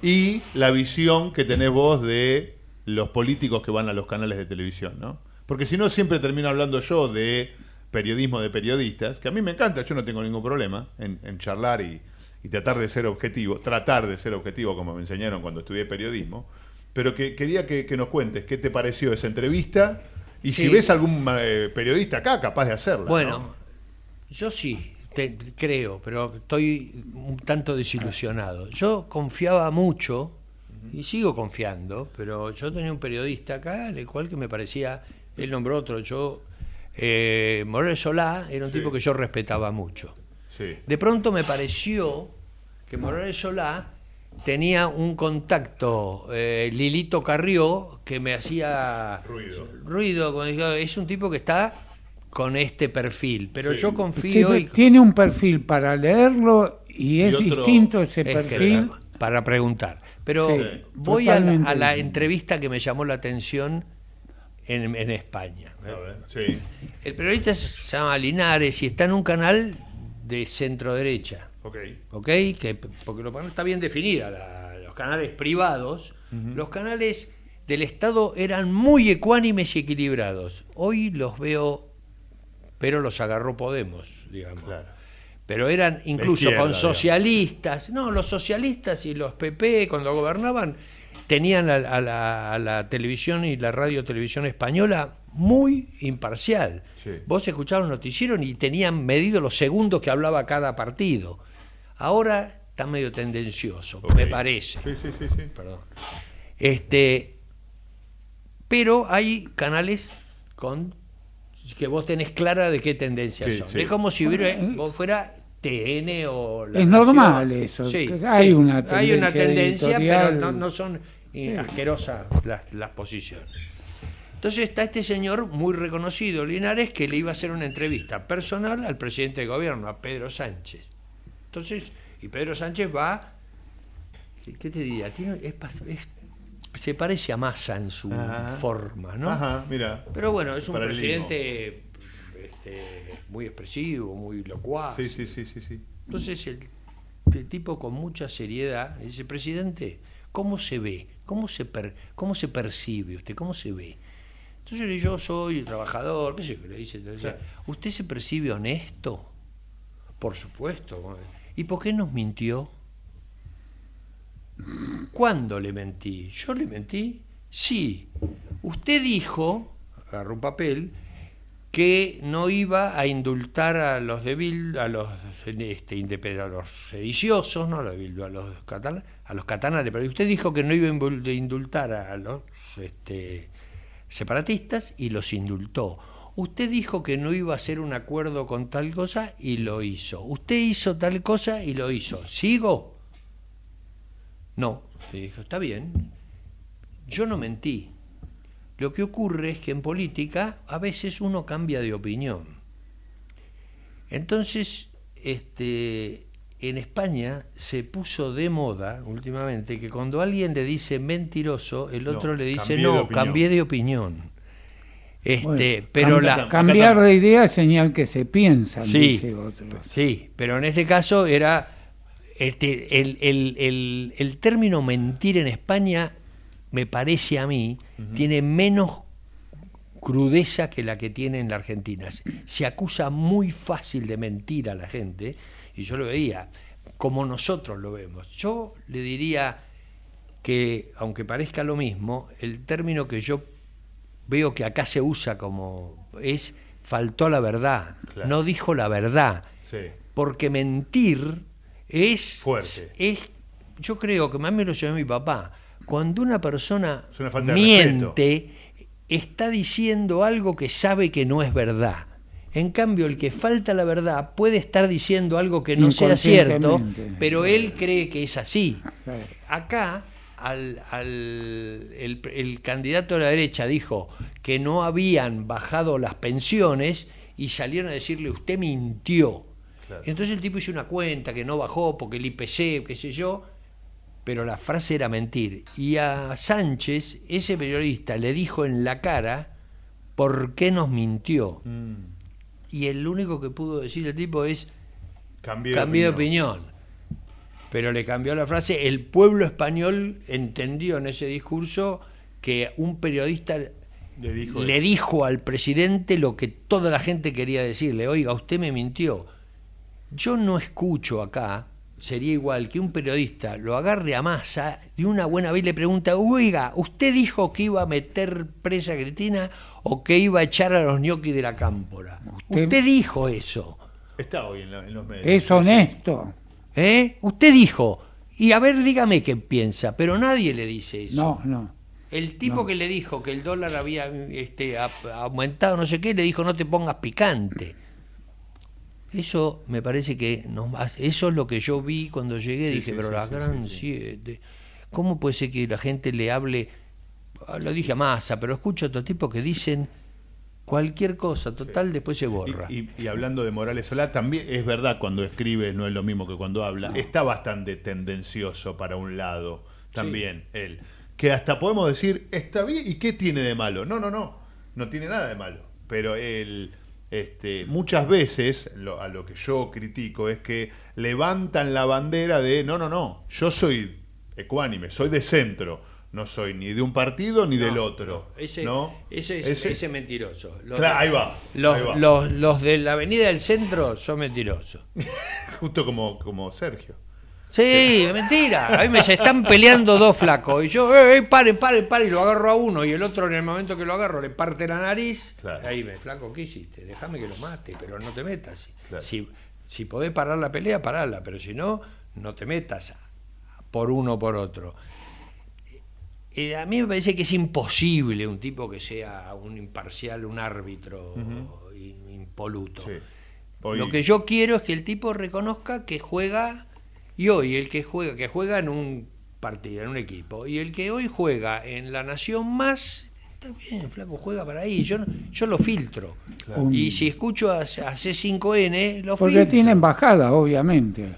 y la visión que tenés vos de los políticos que van a los canales de televisión, ¿no? Porque si no, siempre termino hablando yo de periodismo de periodistas, que a mí me encanta, yo no tengo ningún problema en, en charlar y, y tratar de ser objetivo, tratar de ser objetivo como me enseñaron cuando estudié periodismo, pero que quería que, que nos cuentes qué te pareció esa entrevista y si ves algún eh, periodista acá capaz de hacerla. Bueno, ¿no? yo sí, te- creo, pero estoy un tanto desilusionado. Yo confiaba mucho, y sigo confiando, pero yo tenía un periodista acá, el cual que me parecía, él nombró otro, yo, eh, Morel Solá, era un tipo que yo respetaba mucho. Sí. De pronto me pareció que Morales Solá tenía un contacto, eh, Lilito Carrió, que me hacía ruido. ruido. digo, Es un tipo que está con este perfil, pero yo confío y tiene un perfil para leerlo y es otro- distinto ese es que perfil. para preguntar. Pero Sí, voy a la, a entrevista que me llamó la atención en, en España. Sí. El periodista se llama Linares y está en un canal de centro derecha. Ok. ¿ok? Que, porque lo está bien definida, la- los canales privados, los canales del Estado eran muy ecuánimes y equilibrados. Hoy los veo, pero los agarró Podemos, digamos. Pero eran incluso con digamos. socialistas, no, los socialistas y los PP cuando gobernaban tenían a, a la, a la televisión y la radio televisión española muy imparcial. Vos escuchabas noticiero y tenían medido los segundos que hablaba cada partido. Ahora está medio tendencioso, me parece. Sí, sí, sí, sí. Perdón. Este, pero hay canales con que vos tenés clara de qué tendencias Sí, son. sí. Es como si hubiera, Bueno, vos fuera TN o La Es Nación. normal eso, Sí, hay sí. una hay una tendencia tendencia, pero no, no son eh, Sí. asquerosas las, las posiciones. Entonces está este señor muy reconocido, Linares, que le iba a hacer una entrevista personal al presidente de gobierno, a Pedro Sánchez. Entonces, y Pedro Sánchez va, ¿qué te diría? Tiene- es pa- es- se parece a Massa en su Ajá. forma, ¿no? Ajá, mira. Pero bueno, es un Paralelismo. presidente este, muy expresivo, muy locuaz. Sí, sí, sí, sí, sí. Entonces el, el tipo con mucha seriedad dice, presidente, ¿cómo se ve? ¿Cómo se, per- cómo se percibe usted? ¿Cómo se ve? Entonces yo soy trabajador, qué sé yo, le dice, le ¿usted se percibe honesto? Por supuesto. ¿Y por qué nos mintió? ¿Cuándo le mentí? ¿Yo le mentí? Sí. Usted dijo, agarró un papel, que no iba a indultar a los de Bildu, a los este, a los sediciosos, no a los de Bildu, a los catalanes, a los catalanes, pero usted dijo que no iba a indultar a los este, separatistas y los indultó. Usted dijo que no iba a hacer un acuerdo con tal cosa y lo hizo. Usted hizo tal cosa y lo hizo. ¿Sigo? No. Le dijo, está bien. Yo no mentí. Lo que ocurre es que en política a veces uno cambia de opinión. Entonces, este, en España se puso de moda últimamente que cuando alguien le dice mentiroso, el No, otro le dice de no, opinión". cambié de opinión. Este, Bueno, pero la cambiar de idea es señal que se piensan, Sí, dice otro. sí, pero en este caso era este, el, el- el- el término mentir en España, me parece a mí, tiene menos crudeza que la que tiene en la Argentina. Se acusa muy fácil de mentir a la gente, y yo lo veía, como nosotros lo vemos. Yo le diría que, aunque parezca lo mismo, el término que yo veo que acá se usa como es faltó la verdad, Claro. no dijo la verdad, Sí. porque mentir es Fuerte. es yo creo que más me lo llevó mi papá, cuando una persona Es una falta de miente está diciendo algo que sabe que no es verdad. En cambio, el que falta la verdad puede estar diciendo algo que no sea cierto, pero él cree que es así. Acá al, al- el, el candidato de la derecha dijo que no habían bajado las pensiones y salieron a decirle usted mintió. Claro. Entonces el tipo hizo una cuenta que no bajó porque el IPC, qué sé yo, pero la frase era mentir. Y a Sánchez, ese periodista, le dijo en la cara por qué nos mintió. Mm. Y el único que pudo decir el tipo es cambié de opinión. Pero le cambió la frase. El pueblo español entendió en ese discurso que un periodista Le dijo le eso. dijo al presidente lo que toda la gente quería decirle. Oiga, usted me mintió. Yo no escucho acá, sería igual que un periodista lo agarre a masa de una buena vez y le pregunta, oiga, ¿usted dijo que iba a meter presa a Cristina o que iba a echar a los ñoquis de la cámpora? Usted, dijo eso. Está hoy en, la- en los medios. Es honesto. ¿Eh? Usted dijo. Y a ver, dígame qué piensa, pero nadie le dice eso. No, no. El tipo que le dijo que el dólar había este, a- aumentado, no sé qué, le dijo no te pongas picante. Eso me parece que nos hace- eso es lo que yo vi cuando llegué, Sí, dije, sí, pero sí, la sí, gran siete, ¿cómo puede ser que la gente le hable, ah, lo dije a masa, pero escucho a otros tipos que dicen cualquier cosa, total, después se borra. Y, y hablando de Morales Solá, también es verdad cuando escribe no es lo mismo que cuando habla. Está bastante tendencioso para un lado también él. Que hasta podemos decir, está bien, ¿y qué tiene de malo? No, no, no, no tiene nada de malo. Pero él, este, muchas veces, lo- a lo que yo critico es que levantan la bandera de, no, no, no, yo soy ecuánime, soy de centro. No soy ni de un partido ni del otro. Ese, ¿no? ese, es, Ese- ese mentiroso. Los, Claro, ahí va, Los, ahí va. Los, los de la avenida del centro son mentirosos. Justo como, como Sergio. Sí, mentira. A mí me se están peleando dos flacos. Y yo, eh, eh, pare, pare, pare, y lo agarro a uno. Y el otro, en el momento que lo agarro, le parte la nariz. Ahí me, flaco, ¿qué hiciste? Déjame que lo mate, pero no te metas. Si, si podés parar la pelea, parala. Pero si no, no te metas por uno o por otro. Eh, a mí me parece que es imposible un tipo que sea un imparcial, un árbitro impoluto. Hoy- Lo que yo quiero es que el tipo reconozca que juega y hoy el que juega, que juega en un partido, en un equipo, y el que hoy juega en la nación más, está bien, flaco, juega para ahí, yo, no- yo lo filtro. Claro. Y si escucho a, a C5N, lo Porque filtro. tiene embajada, obviamente.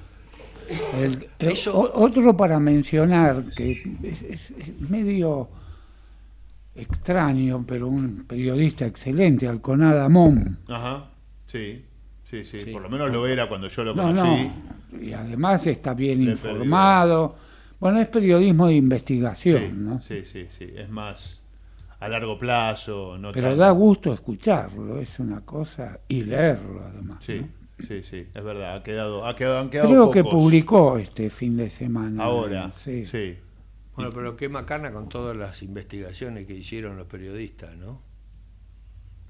El- el- o- otro para mencionar, que es, es- es medio extraño, pero un periodista excelente, Alconada Mon. Ajá, sí, sí, sí, por lo menos lo era cuando yo lo No, conocí. no, y además está bien Le informado. Bueno, es periodismo de Sí, investigación, ¿no? sí, sí, sí, es más a largo plazo. No Pero da gusto escucharlo, es una cosa, y leerlo además. Sí, ¿no? Sí, sí, es verdad, ha quedado, ha quedado, han quedado Creo que publicó este fin de semana. Ahora, sí. sí. Bueno, pero qué macana con todas las investigaciones que hicieron los periodistas, ¿no?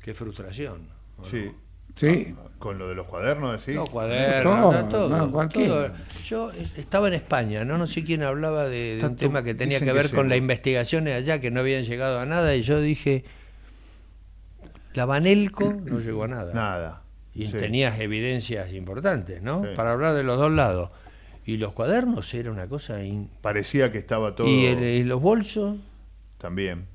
Qué frustración. Sí. Sí. Ah, Con lo de los cuadernos, ¿sí? Los cuadernos, Todo, no, todo, no, todo. Yo estaba en España, no, no sé quién hablaba de, de un tema que tenía que ver con las investigaciones allá, que no habían llegado a nada, y yo dije, la Banelco no llegó a nada. Nada. Y sí. tenías evidencias importantes, ¿no? Sí. Para hablar de los dos lados. Y los cuadernos era una cosa... in- Parecía que estaba todo ¿Y, el- y los bolsos? también.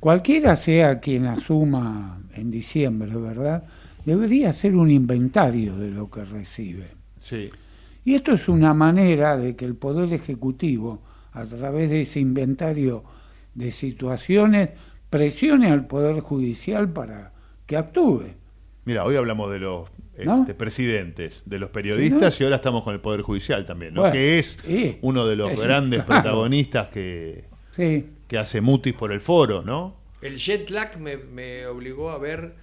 Cualquiera sea quien asuma en diciembre, ¿verdad? Debería hacer un inventario de lo que recibe. Sí. Y esto es una manera de que el Poder Ejecutivo, a través de ese inventario de situaciones, presione al Poder Judicial para que actúe. Mira, hoy hablamos de los ¿No? este, presidentes, de los periodistas Sí, y ahora estamos con el Poder Judicial también, ¿no? Bueno, que es sí. uno de los Es- grandes claro. protagonistas que, Sí. que hace mutis por el foro, ¿no? El jet lag me, me obligó a ver,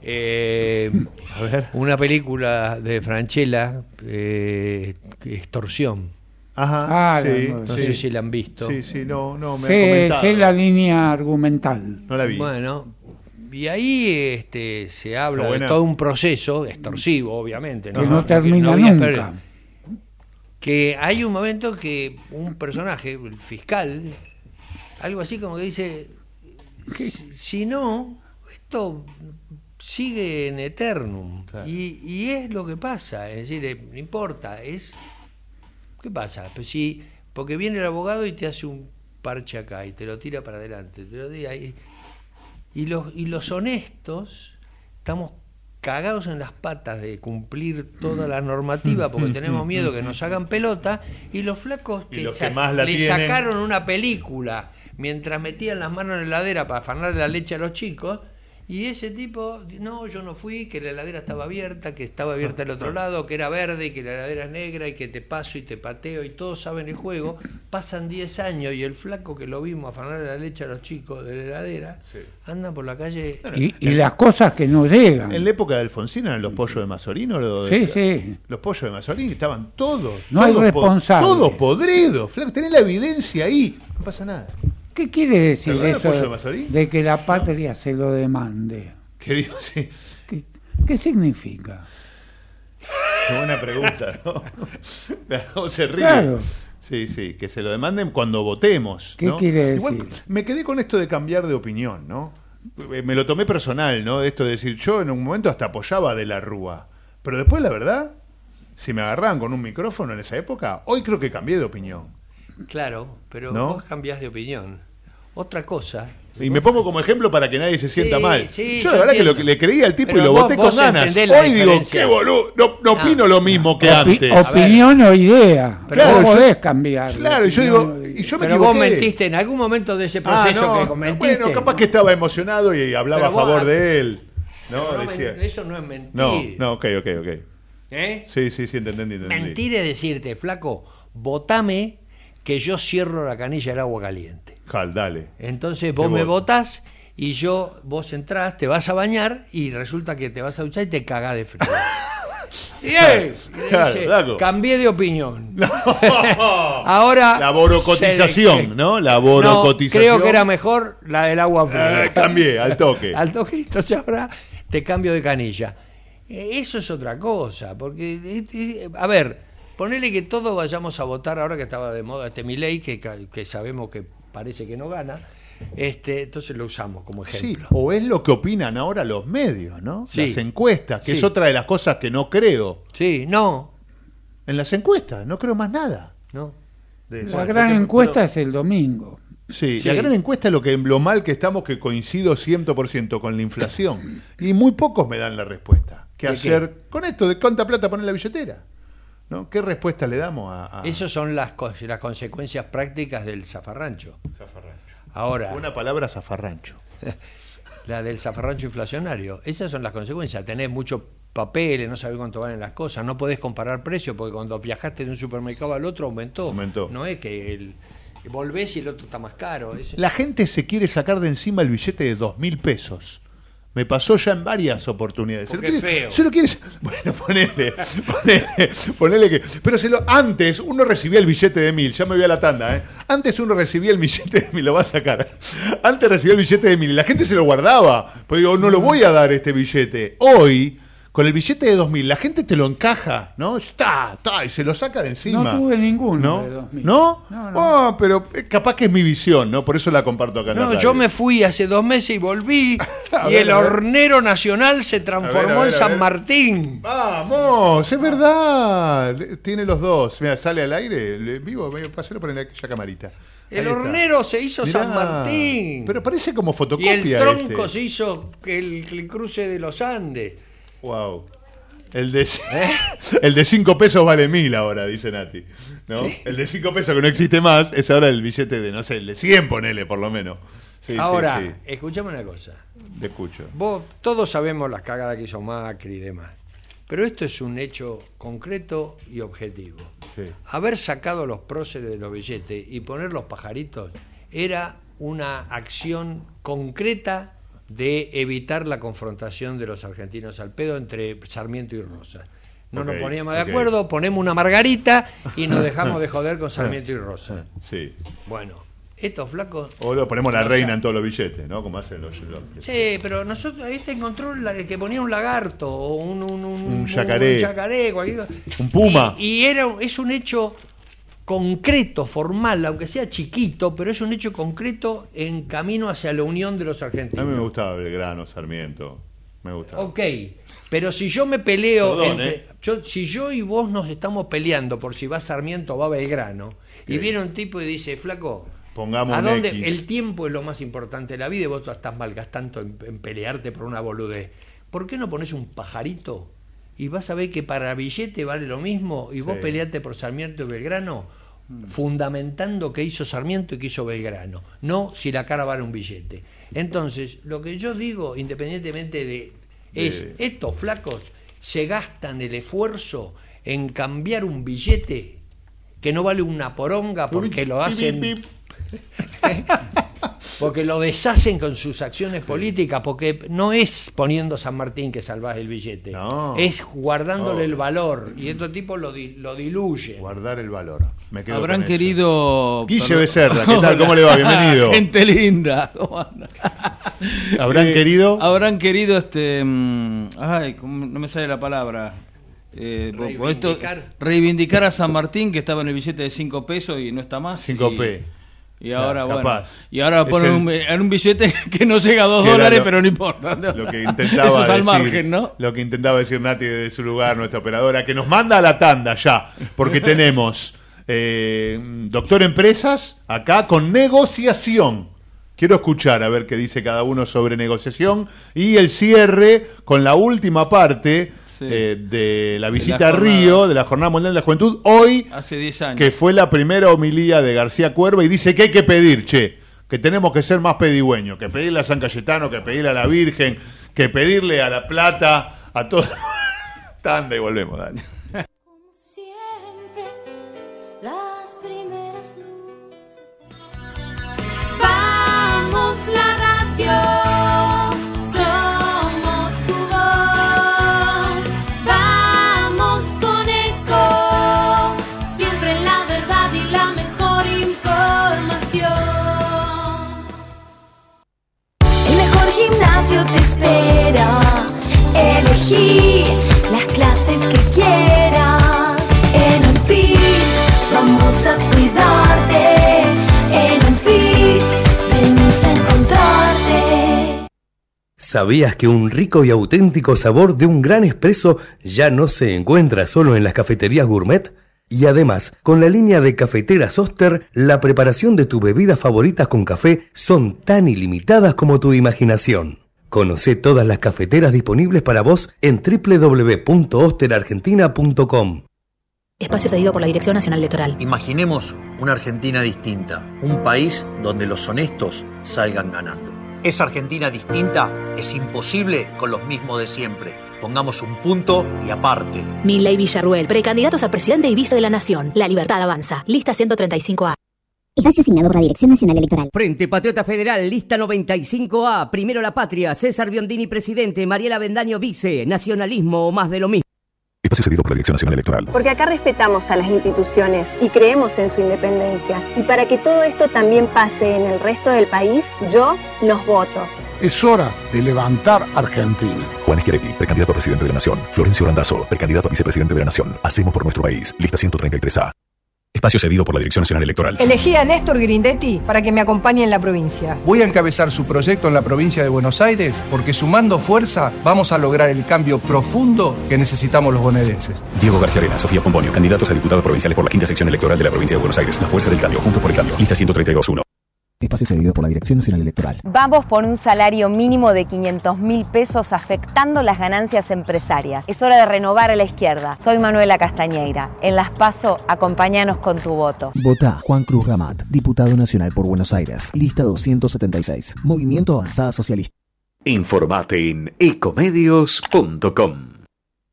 eh, A ver. una película de Franchella, eh, Extorsión. Ajá, Ah, sí, no, No sí. sé si la han visto. Sí, sí, no, no, me sé, comentado. sé la línea argumental. No la vi. Bueno, y ahí este, se habla de todo un proceso extorsivo, obviamente. Que no Que termina había nunca. per- Que hay un momento que un personaje, el fiscal, algo así como que dice, si, si no, esto sigue en eternum. Y, y es lo que pasa, es decir, eh, no importa, es... ¿Qué pasa? Pues si, porque viene el abogado y te hace un parche acá y te lo tira para adelante, te lo tira y, y los, y los honestos estamos cagados en las patas de cumplir toda la normativa porque tenemos miedo que nos hagan pelota y los flacos Y que los que sa- más la le tienen. sacaron una película mientras metían las manos en la heladera para afanar la leche a los chicos y ese tipo, no, yo no fui, que la heladera estaba abierta, que estaba abierta al otro lado, que era verde y que la heladera es negra y que te paso y te pateo y todos saben el juego. Pasan 10 años y el flaco que lo vimos afanar la leche a los chicos de la heladera anda por la calle. Y, y las cosas que no llegan. En la época de Alfonsín eran los pollos de Mazorino. Lo Sí, de- sí. Los pollos de Mazorino estaban todos. No hay todos po- responsables. Todos podridos. Flaco, tenés la evidencia ahí. No pasa nada. ¿Qué quiere decir ¿Te acuerdas del pollo de eso de que la patria se lo demande? ¿Qué digo? Sí. ¿Qué, qué significa? Qué buena pregunta, ¿no? Se ríe. Claro. Sí, sí, que se lo demanden cuando votemos. ¿Qué ¿no? quiere Igual, decir? me quedé con esto de cambiar de opinión, ¿no? Eh, Me lo tomé personal, ¿no? Esto de decir, yo en un momento hasta apoyaba a de la Rúa. Pero después, la verdad, si me agarraban con un micrófono en esa época, hoy creo que cambié de opinión. Claro, pero ¿No? vos cambiás de opinión. Otra cosa. Y me pongo como ejemplo para que nadie se sienta Sí, mal. sí, yo la verdad que lo le creía al tipo Pero y lo vos- voté vos con ganas. Hoy digo, qué boludo, no, no No. opino lo mismo que Opi- antes. opinión o idea. Claro, Claro, yo- podés cambiar. Claro, y yo digo, y yo me pero vos mentiste en algún momento de ese Ah, proceso no, que. Bueno, capaz que estaba emocionado y hablaba Pero a favor vos- de él. No, decía. eso no es mentir. No, no, ok, ok, ok. ¿Eh? Sí, sí, sí, entendí, entendí. Mentir es decirte, flaco, votame que yo cierro la canilla del agua caliente. Jal, dale. Entonces vos me votás y yo, vos entrás, te vas a bañar y resulta que te vas a duchar y te cagás de frío. ¡Bien! Y Claro, dice, cambié de opinión. Ahora. La borocotización, se- ¿no? La No, borocotización. creo que era mejor la del agua fría. Eh, cambié, al toque. al toque, entonces ahora te cambio de canilla. Eh, Eso es otra cosa, porque, eh, eh, a ver, ponele que todos vayamos a votar ahora que estaba de moda este Milei, que, que sabemos que parece que no gana, este, entonces lo usamos como Sí, ejemplo. o es lo que opinan ahora los medios, ¿no? Sí. Las encuestas, que Sí. es otra de las cosas que no creo. Sí, no. En las encuestas, no creo más nada. No. De- La gran porque- encuesta es el domingo. Sí, Sí. la gran encuesta es lo, que, lo mal que estamos, que coincido 100% con la inflación. Y muy pocos me dan la respuesta. ¿Qué ¿De hacer con esto? ¿De cuánta plata poner en la billetera? ¿No? ¿Qué respuesta le damos a, a Esas son las, co- las consecuencias prácticas del zafarrancho. Zafarrancho? Ahora, Una palabra zafarrancho. la del zafarrancho inflacionario. Esas son las consecuencias. Tenés muchos papeles, no sabés cuánto valen las cosas, no podés comparar precios porque cuando viajaste de un supermercado al otro aumentó. Aumentó. No es que el, volvés y el otro está más caro. La gente se quiere sacar de encima el billete de dos mil pesos. Me pasó ya en varias oportunidades. Se lo quiere- feo. Se lo quiere. Bueno, ponele, ponele, ponele que. Pero se lo, antes uno recibía el billete de mil, ya me voy a la tanda, ¿eh? Antes uno recibía el billete de mil, lo va a sacar. Antes recibía el billete de mil y la gente se lo guardaba. Pues digo, no lo voy a dar este billete. Hoy, con el billete de dos mil, la gente te lo encaja, ¿no? Está, está, y se lo saca de encima. No tuve ninguno ¿No? de 2000. ¿No? No, no. Oh, pero eh, capaz que es mi visión, ¿no? Por eso la comparto acá en la No, yo me fui hace dos meses y volví y ver, el hornero nacional se transformó A ver, a ver, en San. Martín. Vamos, es verdad. Tiene los dos. Mira, sale al aire, le- vivo, paselo por aquella camarita. El hornero se hizo Mirá, San Martín. Pero parece como y fotocopia. el tronco este. se hizo el, el cruce de los Andes. Wow. El de, el de cinco pesos vale mil ahora, dice Nati. ¿no? El de cinco pesos que no existe más es ahora el billete de, no sé, el de 100, ponele por lo menos. Sí, Ahora, sí. escuchame una cosa. Te escucho. Vos, todos sabemos las cagadas que hizo Macri y demás. Pero esto es un hecho concreto y objetivo. Sí. Haber sacado los próceres de los billetes y poner los pajaritos era una acción concreta de evitar la confrontación de los argentinos al pedo entre Sarmiento y Rosa. No nos poníamos de acuerdo, ponemos una margarita y nos dejamos de joder con Sarmiento y Rosa. Sí. Bueno, estos flacos O lo ponemos la No, reina en todos los billetes, ¿no? Como hacen los. los- Sí, pero nosotros, este encontró la- el que ponía un lagarto o un, un, un, Un yacaré. un yacaré, cualquier cosa. Un puma. Y, y era, es un hecho concreto, formal, aunque sea chiquito, pero es un hecho concreto en camino hacia la unión de los A argentinos. mí me gustaba Belgrano, Sarmiento. Me gustaba. Ok, pero si yo me peleo, Perdón, entre- ¿eh? yo- si yo y vos nos estamos peleando por si va Sarmiento o va Belgrano, y viene un tipo y dice, flaco, Pongamos ¿a un dónde? X. El tiempo es lo más importante de la vida y vos estás malgastando en, en pelearte por una boludez. ¿por qué no pones un pajarito? Y vas a ver que para billete vale lo mismo y vos Sí. peleaste por Sarmiento y Belgrano, fundamentando que hizo Sarmiento y que hizo Belgrano, no si la cara vale un billete. Entonces, lo que yo digo, independientemente de, es, De- estos flacos se gastan el esfuerzo en cambiar un billete que no vale una poronga porque lo hacen porque lo deshacen con sus acciones políticas, porque no es poniendo San Martín que salvás el billete, es guardándole Oh. el valor, y estos tipos lo, di- lo diluyen. Guardar el valor. Me quedo Habrán con querido. Guille perdón. Becerra, ¿qué tal? ¿Cómo le va? Bienvenido. Gente linda. ¿cómo anda? ¿Habrán Eh, querido? Habrán querido este. mm, Ay, ¿cómo- no me sale la palabra. Eh, por- por esto- Reivindicar. a San Martín que estaba en el billete de 5 pesos y no está más. 5p. Y, y ahora, bueno. Y ahora ponen el- un, en un billete que no llega a 2 Que era dólares, lo- pero no importa. Lo que intentaba Eso es al decir, margen, ¿no? Lo que intentaba decir Nati desde su lugar, nuestra operadora, que nos manda a la tanda ya, porque tenemos eh, doctor Empresas acá con negociación. Quiero escuchar a ver qué dice cada uno sobre negociación y el cierre con la última parte eh, de la visita a. Río, de la Jornada Mundial de la Juventud, hoy Hace 10 años. que fue la primera homilía de García Cuerva y dice que hay que pedir, che, que tenemos que ser más pedigüeños, que pedirle a San Cayetano, que pedirle a la Virgen, que pedirle a La Plata, a todo. Tanda y volvemos, dale. ¿Sabías que un rico y auténtico sabor de un gran espresso ya no se encuentra solo en las cafeterías gourmet? Y además, con la línea de cafeteras Oster, la preparación de tus bebidas favoritas con café son tan ilimitadas como tu imaginación. Conoce todas las cafeteras disponibles para vos en www.osterargentina.com. Espacio cedido por la Dirección Nacional Electoral. Imaginemos una Argentina distinta, un país donde los honestos salgan ganando. Esa Argentina distinta es imposible con los mismos de siempre. Pongamos un punto y aparte. Milley Villarruel, precandidatos a presidente y vice de la Nación. La libertad avanza. Lista 135A. Espacio asignado por la Dirección Nacional Electoral. Frente Patriota Federal, lista 95A. Primero la patria. César Biondini, presidente. Mariela Bendaño, vice. Nacionalismo o más de lo mismo. Espacio cedido por la Dirección Nacional Electoral. Porque acá respetamos a las instituciones y creemos en su independencia. Y para que todo esto también pase en el resto del país, yo los voto. Es hora de levantar Argentina. Juan Schiaretti, precandidato a presidente de la Nación. Florencio Randazzo, precandidato a vicepresidente de la Nación. Hacemos por nuestro país. Lista 133A. Espacio cedido por la Dirección Nacional Electoral. Elegí a Néstor Grindetti para que me acompañe en la provincia. Voy a encabezar su proyecto en la provincia de Buenos Aires porque sumando fuerza vamos a lograr el cambio profundo que necesitamos los bonaerenses. Diego García Arena, Sofía Pombonio, candidatos a diputados provinciales por la quinta sección electoral de la provincia de Buenos Aires. La fuerza del cambio, juntos por el cambio. Lista 132.1. Espacio cedido por la Dirección Nacional Electoral. Vamos por un salario mínimo de 500 mil pesos afectando las ganancias empresarias. Es hora de renovar a la izquierda. Soy Manuela Castañeira. En Las Paso, acompáñanos con tu voto. Vota Juan Cruz Ramat, diputado nacional por Buenos Aires. Lista 276. Movimiento Avanzada Socialista. Informate en ecomedios.com.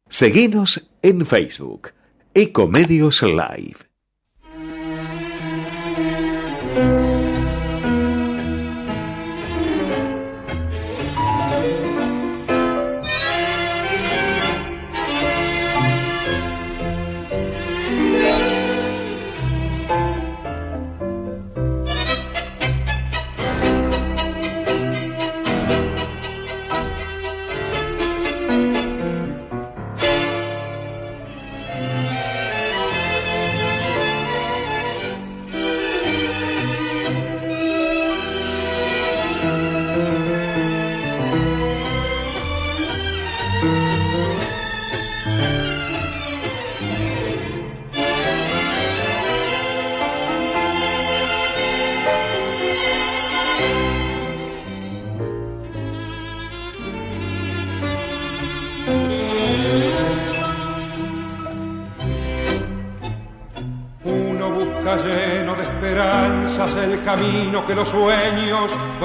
Seguinos en Facebook. Ecomedios Live.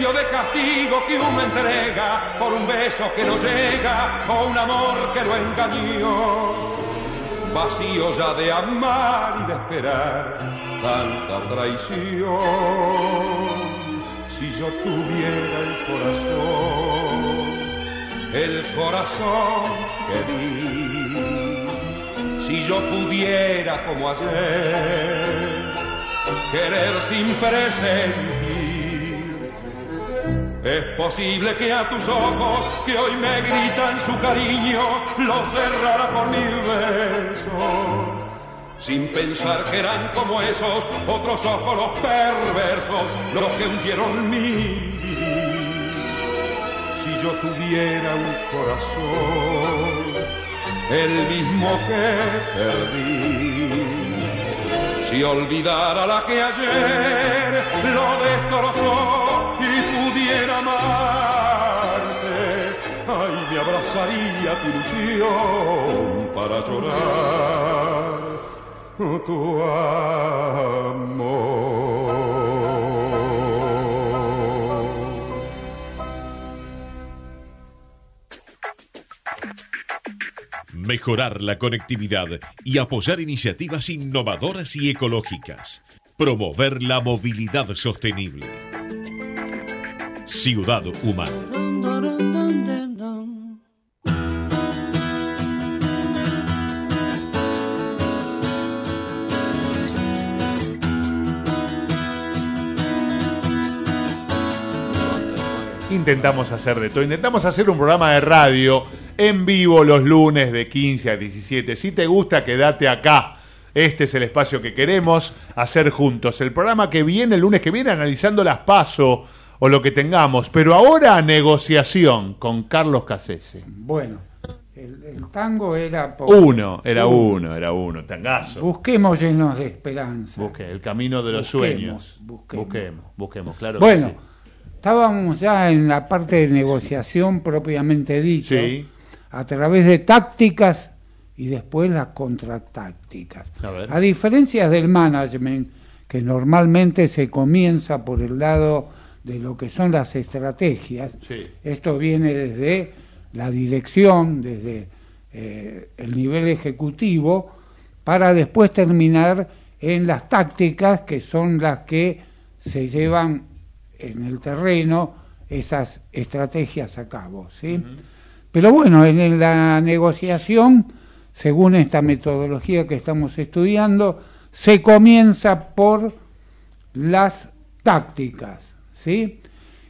precio de castigo que uno entrega por un beso que no llega o un amor que lo engañó. Vacío ya de amar y de esperar tanta traición. Si yo tuviera el corazón, el corazón que di, si yo pudiera como ayer, querer sin presentir es posible que a tus ojos, que hoy me gritan su cariño, los cerrara con mil besos. Sin pensar que eran como esos otros ojos los perversos, los que hundieron mi Si yo tuviera un corazón, el mismo que perdí. Si olvidara la que ayer lo destrozó abrazaría tu ilusión para llorar tu. Mejorar la conectividad y apoyar iniciativas innovadoras y ecológicas. Promover la movilidad sostenible. Ciudad Humana. Intentamos hacer de todo. Intentamos hacer un programa de radio en vivo los lunes de 15 a 17. Si te gusta, quédate acá. Este es el espacio que queremos hacer juntos. El programa que viene el lunes que viene analizando las paso o lo que tengamos. Pero ahora negociación con Carlos Casese. Bueno, el, el tango era... por- Uno, era uno, era uno, tangazo. Busquemos llenos de esperanza. Busque, el camino de los Busquemos, sueños. busquemos. busquemos, busquemos, claro. que Bueno, sí. Estábamos ya en la parte de negociación propiamente dicho, Sí. a través de tácticas y después las contratácticas. A diferencia del management, que normalmente se comienza por el lado de lo que son las estrategias, Sí. esto viene desde la dirección, desde eh, el nivel ejecutivo, para después terminar en las tácticas que son las que se llevan en el terreno esas estrategias a cabo. ¿sí? Pero bueno, en la negociación, según esta metodología que estamos estudiando, se comienza por las tácticas. ¿sí?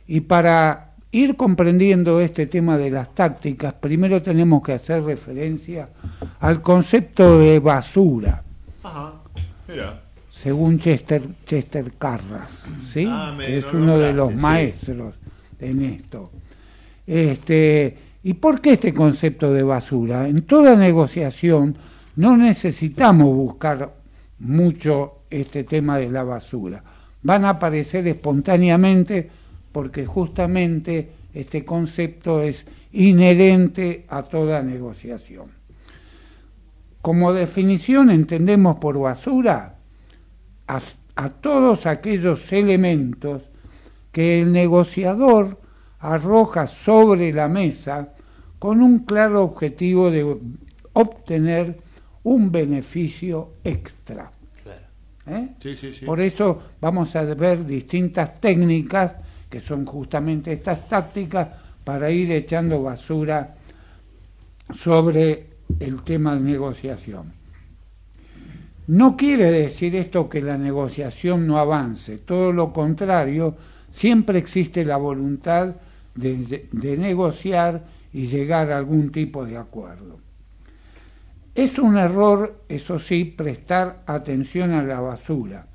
Y para ir comprendiendo este tema de las tácticas, primero tenemos que hacer referencia al concepto de basura Ajá, mira. Según Chester, Chester Carras, ¿sí? Ah, que es uno de los sí. maestros en esto. Este, ¿Y por qué este concepto de basura? En toda negociación no necesitamos buscar mucho este tema de la basura. Van a aparecer espontáneamente porque justamente este concepto es inherente a toda negociación. Como definición entendemos por basura a, a todos aquellos elementos que el negociador arroja sobre la mesa con un claro objetivo de obtener un beneficio extra. ¿Eh? Sí, sí, sí. Por eso vamos a ver distintas técnicas, que son justamente estas tácticas, para ir echando basura sobre el tema de negociación. No quiere decir esto que la negociación no avance, todo lo contrario, siempre existe la voluntad de, de negociar y llegar a algún tipo de acuerdo. Es un error, eso sí, prestar atención a la basura.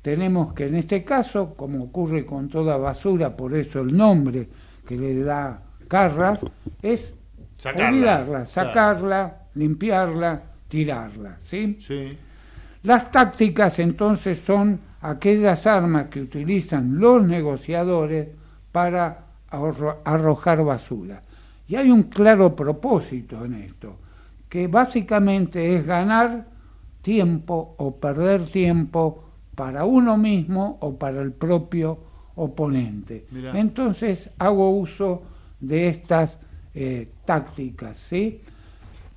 Tenemos que en este caso, como ocurre con toda basura, por eso el nombre que le da carras, es Sacarla, olvidarla, claro. sacarla, limpiarla, tirarla, ¿sí? Sí. Las tácticas entonces son aquellas armas que utilizan los negociadores para arrojar basura. Y hay un claro propósito en esto, que básicamente es ganar tiempo o perder tiempo para uno mismo o para el propio oponente. Mirá. Entonces hago uso de estas eh, tácticas, ¿sí?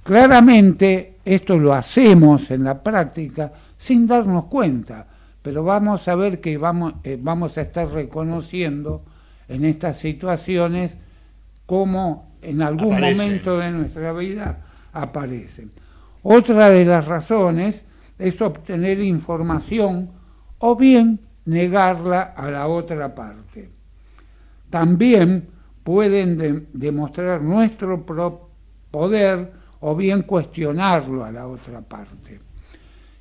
Claramente esto lo hacemos en la práctica sin darnos cuenta, pero vamos a ver que vamos, eh, vamos a estar reconociendo en estas situaciones cómo en algún Aparecen. momento de nuestra vida aparecen. Otra de las razones es obtener información o bien negarla a la otra parte. También pueden de- demostrar nuestro poder o bien cuestionarlo a la otra parte.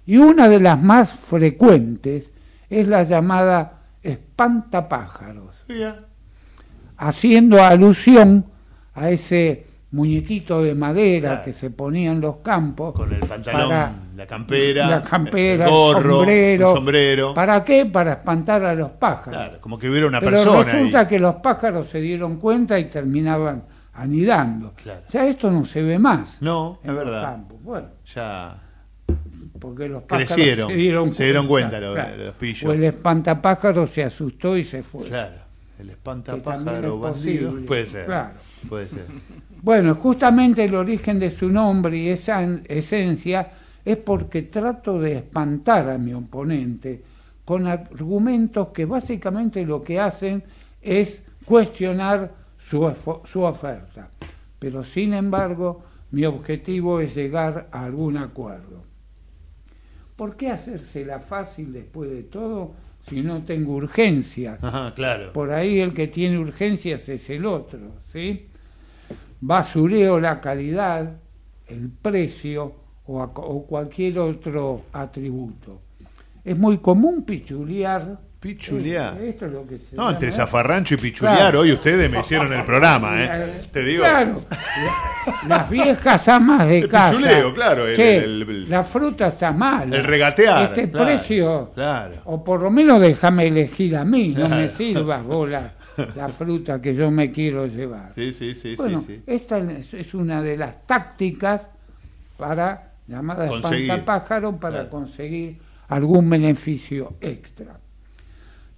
Y una de las más frecuentes es la llamada espantapájaros, haciendo alusión a ese muñequito de madera Claro. que se ponía en los campos Con el pantalón, para la campera, la campera, el gorro, sombrero. el sombrero. ¿Para qué? Para espantar a los pájaros. Claro, como que hubiera una Pero persona resulta ahí. que los pájaros se dieron cuenta y terminaban anidando. Claro. Ya esto no se ve más. No, en es los verdad. campos. Bueno, Ya porque los pájaros Crecieron, se dieron cuenta. se dieron cuenta los- claro. los pillos. O el espantapájaro se asustó y se fue. Claro, el espantapájaro bandido. Puede ser. claro. Puede ser. Bueno, justamente el origen de su nombre y esa en- esencia es porque trato de espantar a mi oponente con argumentos que básicamente lo que hacen es cuestionar su, su oferta. Pero sin embargo, mi objetivo es llegar a algún acuerdo. ¿Por qué hacérsela fácil después de todo si no tengo urgencias? Ajá, claro. Por ahí el que tiene urgencias es el otro, ¿sí? Basureo la calidad, el precio o, a- o cualquier otro atributo. Es muy común pichulear. Pichulear. Esto, esto es lo que se No, llama- entre zafarrancho y pichulear, Claro. hoy ustedes me hicieron el programa, ¿eh? Te digo. Claro, la- las viejas amas de El casa. pichuleo, claro, el- Che, el- el- la fruta está mala. El regatear, Este claro, precio, claro. o por lo menos déjame elegir a mí, no me sirvas vos la, la fruta que yo me quiero llevar. Sí, sí, sí, bueno, sí, sí. esta es una de las tácticas para, llamada espantapájaro, para conseguir algún beneficio extra.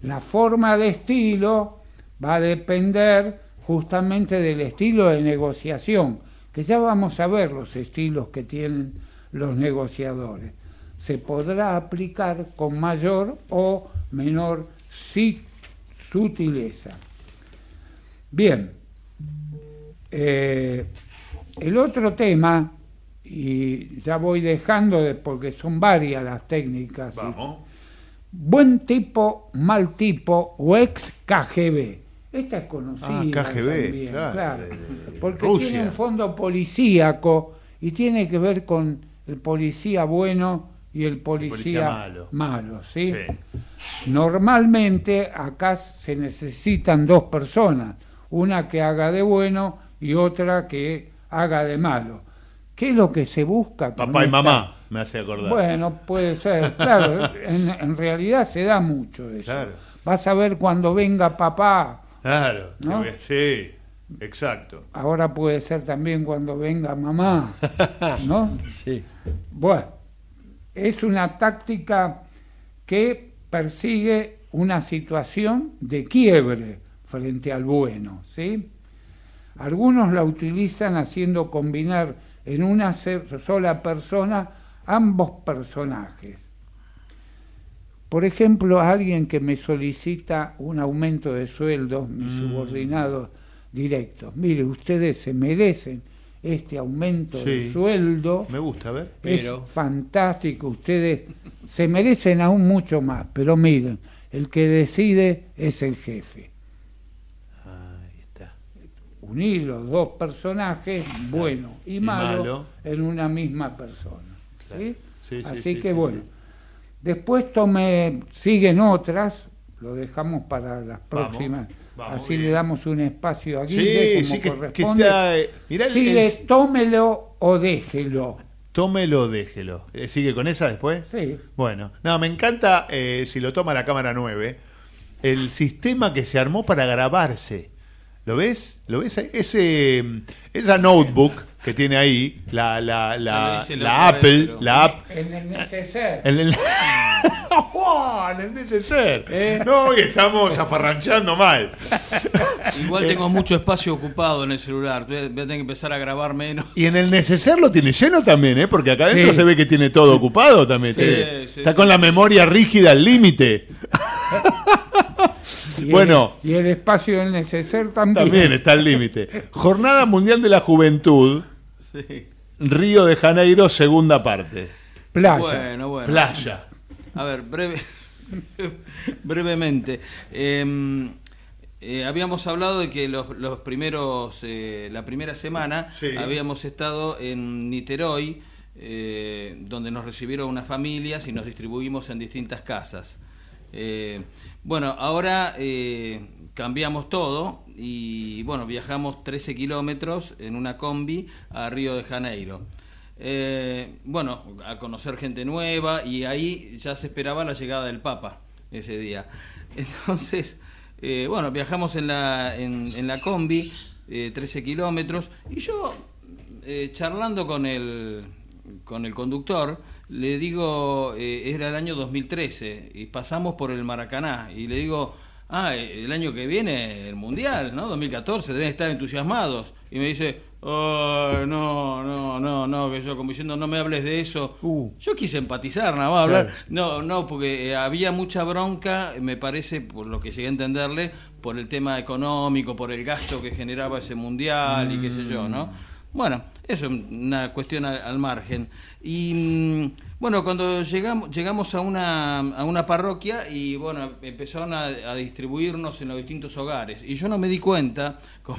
La forma de estilo va a depender justamente del estilo de negociación, que ya vamos a ver los estilos que tienen los negociadores. Se podrá aplicar con mayor o menor sutileza. Bien, eh, el otro tema, y ya voy dejando de, porque son varias las técnicas. Buen tipo, mal tipo o ex KGB. Esta es conocida. Ah, KGB, también, claro, claro, de- de porque Rusia. tiene un fondo policíaco y tiene que ver con el policía bueno y el policía, policía malo. malo, ¿sí? Normalmente acá se necesitan dos personas, una que haga de bueno y otra que haga de malo. ¿Qué es lo que se busca? con Papá y mamá, me hace acordar. bueno, puede ser, claro, en, en realidad se da mucho eso. Claro. Vas a ver cuando venga papá, Claro, sí, exacto. ahora puede ser también cuando venga mamá, ¿no? Sí. Bueno, es una táctica que persigue una situación de quiebre frente al bueno, ¿sí? Algunos la utilizan haciendo combinar en una sola persona ambos personajes. Por ejemplo, alguien que me solicita un aumento de sueldo, mis subordinados directos. Mire, ustedes se merecen este aumento de sueldo. Me gusta, a ver. Es Pero- fantástico, ustedes se merecen aún mucho más, pero miren, el que decide es el jefe. Unir los dos personajes, bueno y, Y malo, malo. en una misma persona. ¿Sí? Sí, sí, Así sí, que bueno, después tome, siguen otras, lo dejamos para las próximas. vamos, Así bien. le damos un espacio a Sí, Guille como sí, que- que corresponde. está, eh, mirá Sigue, el- tómelo o déjelo. Tómelo, déjelo. Eh, ¿Sigue con esa después? Sí. Bueno, no, me encanta, eh, si lo toma la cámara 9, el sistema que se armó para grabarse. ¿Lo ves? ¿Lo ves? ahí? Ese, esa notebook que tiene ahí, la, la, la, hice la la otra vez, Apple, pero- la app. En el neceser. En el, ¡Oh, en el neceser. No, y estamos afarranchando mal. Igual tengo mucho espacio ocupado en el celular. Voy a tener que empezar a grabar menos. Y en el neceser lo tiene lleno también, ¿eh? Porque acá adentro Sí. se ve que tiene todo ocupado también. Sí, Tiene- sí, está sí. con la memoria rígida al límite. Y bueno. el, y el espacio del neceser también. También está al límite. Jornada Mundial de la Juventud, Sí. Río de Janeiro, segunda parte. Playa. Bueno, bueno. Playa. A ver, breve, brevemente. Eh, eh, habíamos hablado de que los, los primeros, eh, la primera semana Sí. habíamos estado en Niterói, eh, donde nos recibieron unas familias y nos distribuimos en distintas casas. Eh, bueno, ahora eh, cambiamos todo y bueno, viajamos 13 kilómetros en una combi a Río de Janeiro. Eh, bueno, a conocer gente nueva y ahí ya se esperaba la llegada del Papa ese día. Entonces, bueno, viajamos en la, en, la combi, eh, 13 kilómetros, y yo, charlando con el, con el conductor, le digo, eh, era el año 2013, y pasamos por el Maracaná, y le digo, ah, eh, el año que viene el Mundial, ¿no? 2014, deben estar entusiasmados. Y me dice, "Ay, no, no, no, no, que yo como diciendo, no me hables de eso. Yo quise empatizar, nada más hablar. Claro. No, no, porque eh, había mucha bronca, me parece, por lo que llegué a entenderle, por el tema económico, por el gasto que generaba ese mundial y qué sé yo, ¿no? Bueno, eso es una cuestión al, al margen. Y mm, bueno, cuando llegamos, llegamos a una, a una parroquia y bueno, empezaron a, a distribuirnos en los distintos hogares. Y yo no me di cuenta con-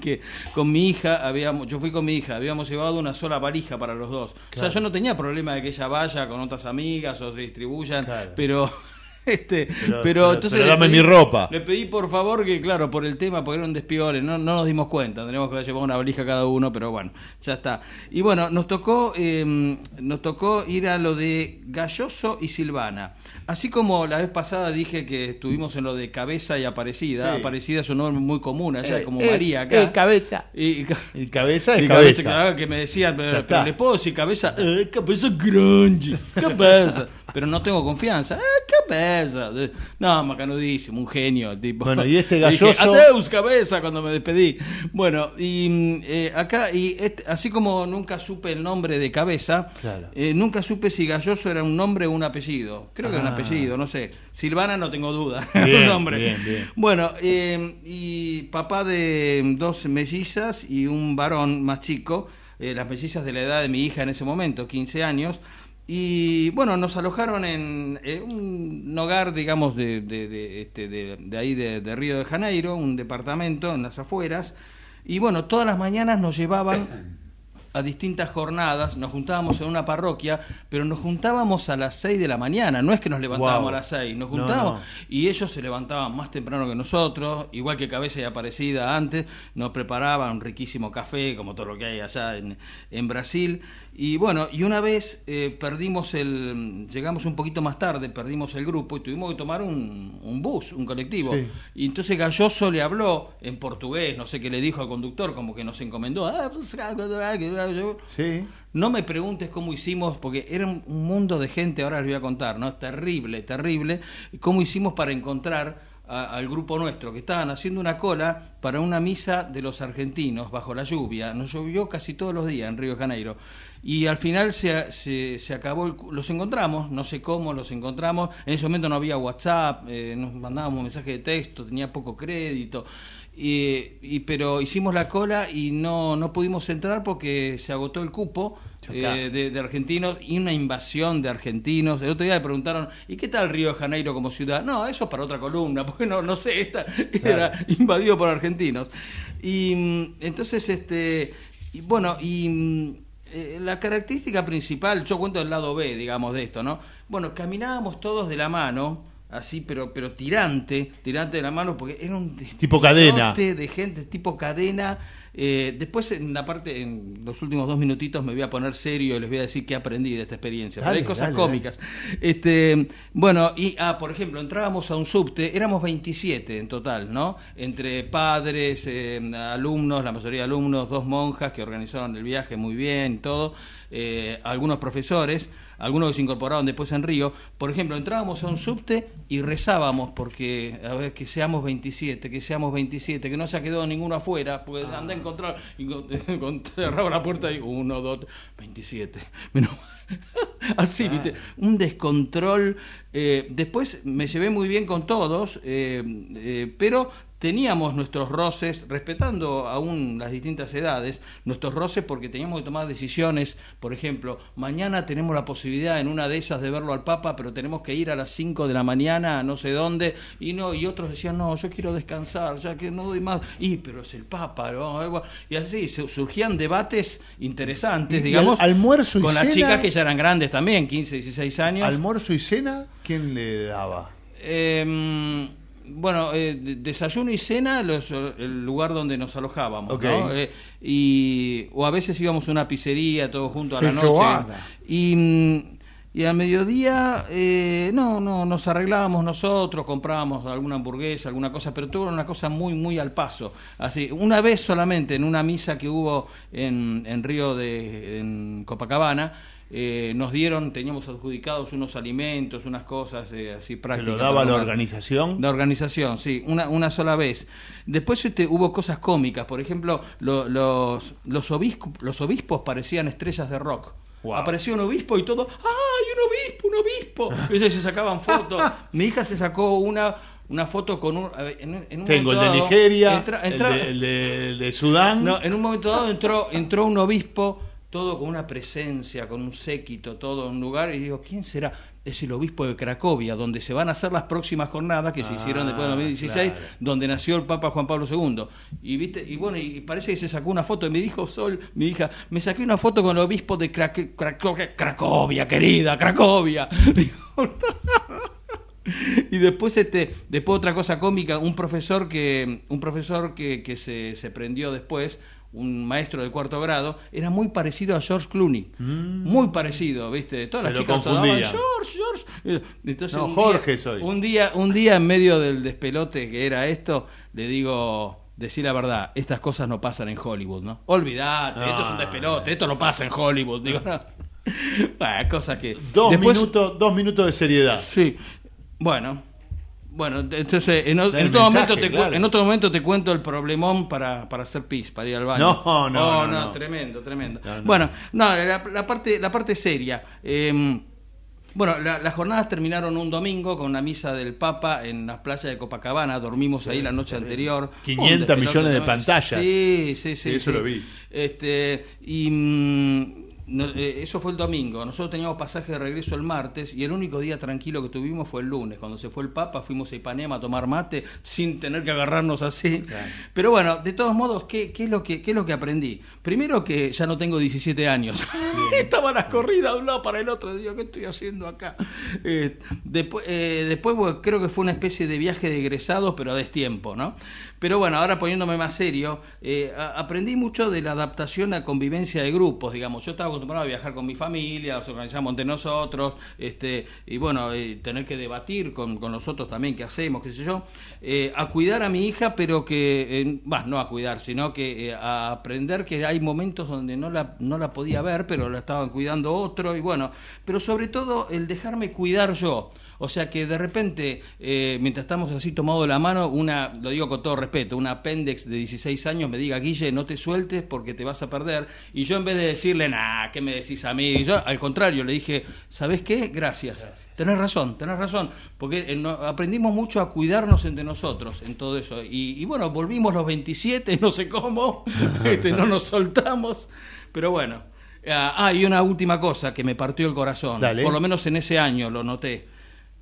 que con mi hija habíamos, yo fui con mi hija, habíamos llevado una sola valija para los dos. O sea, yo no tenía problema de que ella vaya con otras amigas o se distribuyan, pero este, pero, pero- entonces pero le dame pedí- mi ropa. Le pedí por favor que claro, por el tema, porque era un despiole, no, no nos dimos cuenta, tenemos que llevar una valija cada uno, pero bueno, ya está. Y bueno, nos tocó eh, nos tocó ir a lo de Galloso y Silvana. Así como la vez pasada dije que estuvimos en lo de Cabeza y Aparecida, Sí. Aparecida es un nombre muy común allá, Eh, como eh, María acá. eh, cabeza. Y, Y cabeza es y cabeza. claro, que me decían, pero, pero le puedo decir cabeza, eh, cabeza grande, cabeza. Pero no tengo confianza, eh, cabeza. De- No, macanudísimo, un genio, el tipo. Bueno, y este Le dije, galloso- Adeus, cabeza, cuando me despedí. Bueno, y mm, eh, acá, y este- así como nunca supe el nombre de cabeza, Claro. eh, nunca supe si Galloso era un nombre o un apellido. Creo que era un Ah. apellido, no sé. Silvana no tengo duda, Bien, un nombre. bien, bien. Bueno, eh, y papá de dos mellizas y un varón más chico, eh, las mellizas de la edad de mi hija en ese momento, 15 años. Y bueno, nos alojaron en eh, un hogar, digamos, de, de, de, este, de, de ahí de, de Río de Janeiro, un departamento en las afueras. Y bueno, todas las mañanas nos llevaban a distintas jornadas, nos juntábamos en una parroquia, pero nos juntábamos a las 6 de la mañana, no es que nos levantábamos a las 6, nos No, juntábamos no. y ellos se levantaban más temprano que nosotros, igual que Cabeza y Aparecida antes, nos preparaban un riquísimo café, como todo lo que hay allá en, en Brasil. Y bueno, y una vez eh, perdimos el, llegamos un poquito más tarde, perdimos el grupo y tuvimos que tomar un, un bus, un colectivo. Sí. Y entonces Galloso le habló en portugués, no sé qué le dijo al conductor, como que nos encomendó. "Ah, pues, Sí. No me preguntes cómo hicimos, porque era un un mundo de gente, ahora les voy a contar, ¿no? Terrible, terrible. ¿Cómo hicimos para encontrar a- al grupo nuestro, que estaban haciendo una cola para una misa de los argentinos bajo la lluvia? Nos llovió casi todos los días en Río de Janeiro. Y al final se, se, se acabó, el los encontramos, no sé cómo los encontramos. En ese momento no había WhatsApp, eh, nos mandábamos mensajes de texto, tenía poco crédito. Y, y- pero hicimos la cola y no, no pudimos entrar porque se agotó el cupo eh, de, de argentinos y una invasión de argentinos. El otro día me preguntaron, ¿y qué tal Río de Janeiro como ciudad? No, eso es para otra columna, porque no, no sé, esta era invadido por argentinos. Y mm, entonces, este, y bueno, y mm, eh, la característica principal, yo cuento el lado B, digamos, de esto, ¿no? Bueno, caminábamos todos de la mano así, pero, pero tirante, tirante de la mano, porque era un Tipo cadena. de gente, tipo cadena. Eh, después, en la parte, en los últimos dos minutitos, me voy a poner serio y les voy a decir qué aprendí de esta experiencia. Pero Dale, hay cosas dale, cómicas. Este, bueno, y ah, por ejemplo, entrábamos a un subte, éramos 27 en total, ¿no? Entre padres, eh, alumnos, la mayoría de alumnos, dos monjas que organizaron el viaje muy bien y todo, eh, algunos profesores, algunos que se incorporaron después en Río. Por ejemplo, entrábamos a un subte y rezábamos porque, a ver, que seamos 27, que seamos 27, que no se ha quedado ninguno afuera, porque anda a encontrar, cerraba la puerta y uno, dos, 27. Menos. Así, ¿viste? Un descontrol. eh, después me llevé muy bien con todos, eh, eh, pero teníamos nuestros roces, respetando aún las distintas edades, nuestros roces porque teníamos que tomar decisiones. Por ejemplo, mañana tenemos la posibilidad en una de esas de verlo al Papa, pero tenemos que ir a las 5 de la mañana a no sé dónde. Y no y otros decían, no, yo quiero descansar, ya que no doy más. Y, pero es el Papa. ¿no? Y así su- surgían debates interesantes, ¿Y digamos, al- almuerzo y con las chicas que ya eran grandes también, 15, 16 años. ¿Almuerzo y cena? ¿Quién le daba? Eh, bueno, eh, de- desayuno y cena, los, el lugar donde nos alojábamos. ¿no? Eh, y, o a veces íbamos a una pizzería todos juntos a la noche. Y, mm, y al mediodía, eh, no, no, nos arreglábamos nosotros, comprábamos alguna hamburguesa, alguna cosa, pero era una cosa muy, muy al paso. Así, una vez solamente en una misa que hubo en, en Río de en Copacabana, eh, nos dieron, teníamos adjudicados unos alimentos, unas cosas eh, así ¿Se prácticas. lo daba la organización? La organización, sí, una, una sola vez. Después este, hubo cosas cómicas, por ejemplo, lo- los, los, obispos, los obispos parecían estrellas de rock. Apareció un obispo y todo, ¡ay, un obispo, un obispo! Ellos se sacaban fotos. Mi hija se sacó una una foto con un... En, en un Tengo el de Nigeria, entra- el de- el de- el de Sudán. No, en un momento dado entró, entró un obispo, todo con una presencia, con un séquito, todo en un lugar, y digo, ¿quién será? Es el obispo de Cracovia, donde se van a hacer las próximas jornadas que se Ah, hicieron después del 2016, claro. donde nació el Papa Juan Pablo II. Y viste, y bueno, y parece que se sacó una foto, y me dijo Sol, mi hija, me saqué una foto con el obispo de Crac- Cracovia, Cracovia, querida, Cracovia. Digo, y después este después otra cosa cómica un profesor que un profesor que, que se, se prendió después un maestro de cuarto grado era muy parecido a George Clooney muy parecido viste todas Mm. Se las chicas confundía. George George entonces No, un Jorge día, soy. un día un día en medio del despelote que era esto le digo Decir la verdad, estas cosas no pasan en Hollywood, ¿no? Olvídate, esto es un Ah. despelote, esto no pasa en Hollywood. Digo, no. Bueno, cosas que. Dos, Después- minutos, dos minutos de seriedad. Sí. Bueno. Bueno, entonces en, en el otro mensaje, momento te, cu- claro. en otro momento te cuento el problemón para, para hacer pis, para ir al baño. No, no, Oh, no, no. tremendo, tremendo. No, no. Bueno, no, la, la parte, la parte seria. eh, bueno, la- las jornadas terminaron un domingo con una misa del Papa en las playas de Copacabana. Dormimos ahí la noche anterior. 500 Un despelote millones de tremendo. pantallas. Sí, sí, sí. Sí, eso sí. lo vi. Este, y mm, no- eh, eso fue el domingo. Nosotros teníamos pasaje de regreso el martes y el único día tranquilo que tuvimos fue el lunes. Cuando se fue el Papa, fuimos a Ipanema a tomar mate sin tener que agarrarnos así. Pero bueno, de todos modos, ¿qué, qué es lo que, ¿qué es lo que aprendí? Primero que ya no tengo 17 años. Estaba las corridas de un lado para el otro. Digo, ¿qué estoy haciendo acá? Eh, después, eh, después bueno, creo que fue una especie de viaje de egresados, pero a destiempo, ¿no? Pero bueno, ahora poniéndome más serio, aprendí mucho de la adaptación a convivencia de grupos, digamos. Yo estaba acostumbrado a viajar con mi familia, nos organizamos entre nosotros, este, y bueno, eh, tener que debatir con, con nosotros también qué hacemos, qué sé yo, eh, a cuidar a mi hija, pero que, eh, bah, no a cuidar, sino que eh, a aprender que hay momentos donde no la, no la podía ver, pero la estaban cuidando otro, y bueno, pero sobre todo el dejarme cuidar yo. O sea que de repente, eh, mientras estamos así tomados de la mano, una, lo digo con todo respeto, una apéndex de 16 años me diga, Guille, no te sueltes porque te vas a perder. Y yo en vez de decirle, nah, ¿qué me decís a mí? Yo al contrario le dije, ¿sabes qué? Gracias. Tenés razón, tenés razón. Porque eh, no- aprendimos mucho a cuidarnos entre nosotros en todo eso. Y, y bueno, volvimos los 27, no sé cómo, este, no nos soltamos. Pero bueno. Ah, ah, y una última cosa que me partió el corazón. Dale. Por lo menos en ese año lo noté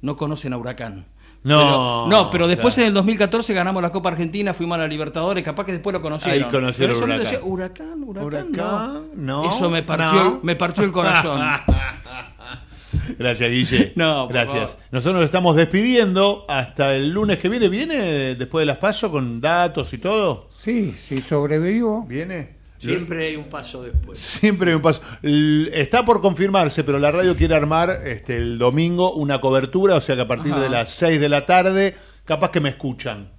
no conocen a Huracán. No, Pero- no, pero después claro. en el 2014 ganamos la Copa Argentina, fuimos a la Libertadores, capaz que después lo conocieron. Ahí conocieron Pero Huracán. decía, Huracán, Huracán, Huracán, no, Eso me partió, no. me partió el corazón. Gracias, Guille. No, por Gracias. favor. Nosotros nos estamos despidiendo hasta el lunes que viene. ¿Viene después de las pasos con datos y todo? Sí, si sobrevivo. ¿Viene? Siempre hay un paso después. Siempre hay un paso. Está por confirmarse, pero la radio quiere armar este, el domingo una cobertura, o sea que a partir Ajá. de las 6 de la tarde, capaz que me escuchan.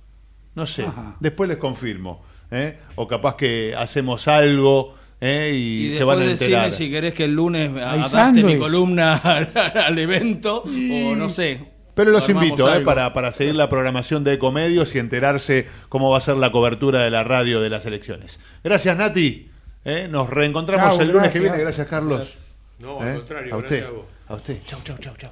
No sé, Ajá. después les confirmo. ¿eh? O capaz que hacemos algo ¿eh? y, Y se van a enterar. si querés que el lunes adapte mi columna al, al evento o no sé. Pero los invito ¿eh? para, para seguir la programación de Ecomedios y enterarse cómo va a ser la cobertura de la radio de las elecciones. Gracias, Nati. ¿eh? Nos reencontramos Chau, el lunes que viene. Gracias, Carlos. No, al ¿Eh? contrario, a usted. gracias a vos. A usted. Chau, chau, chau, chau.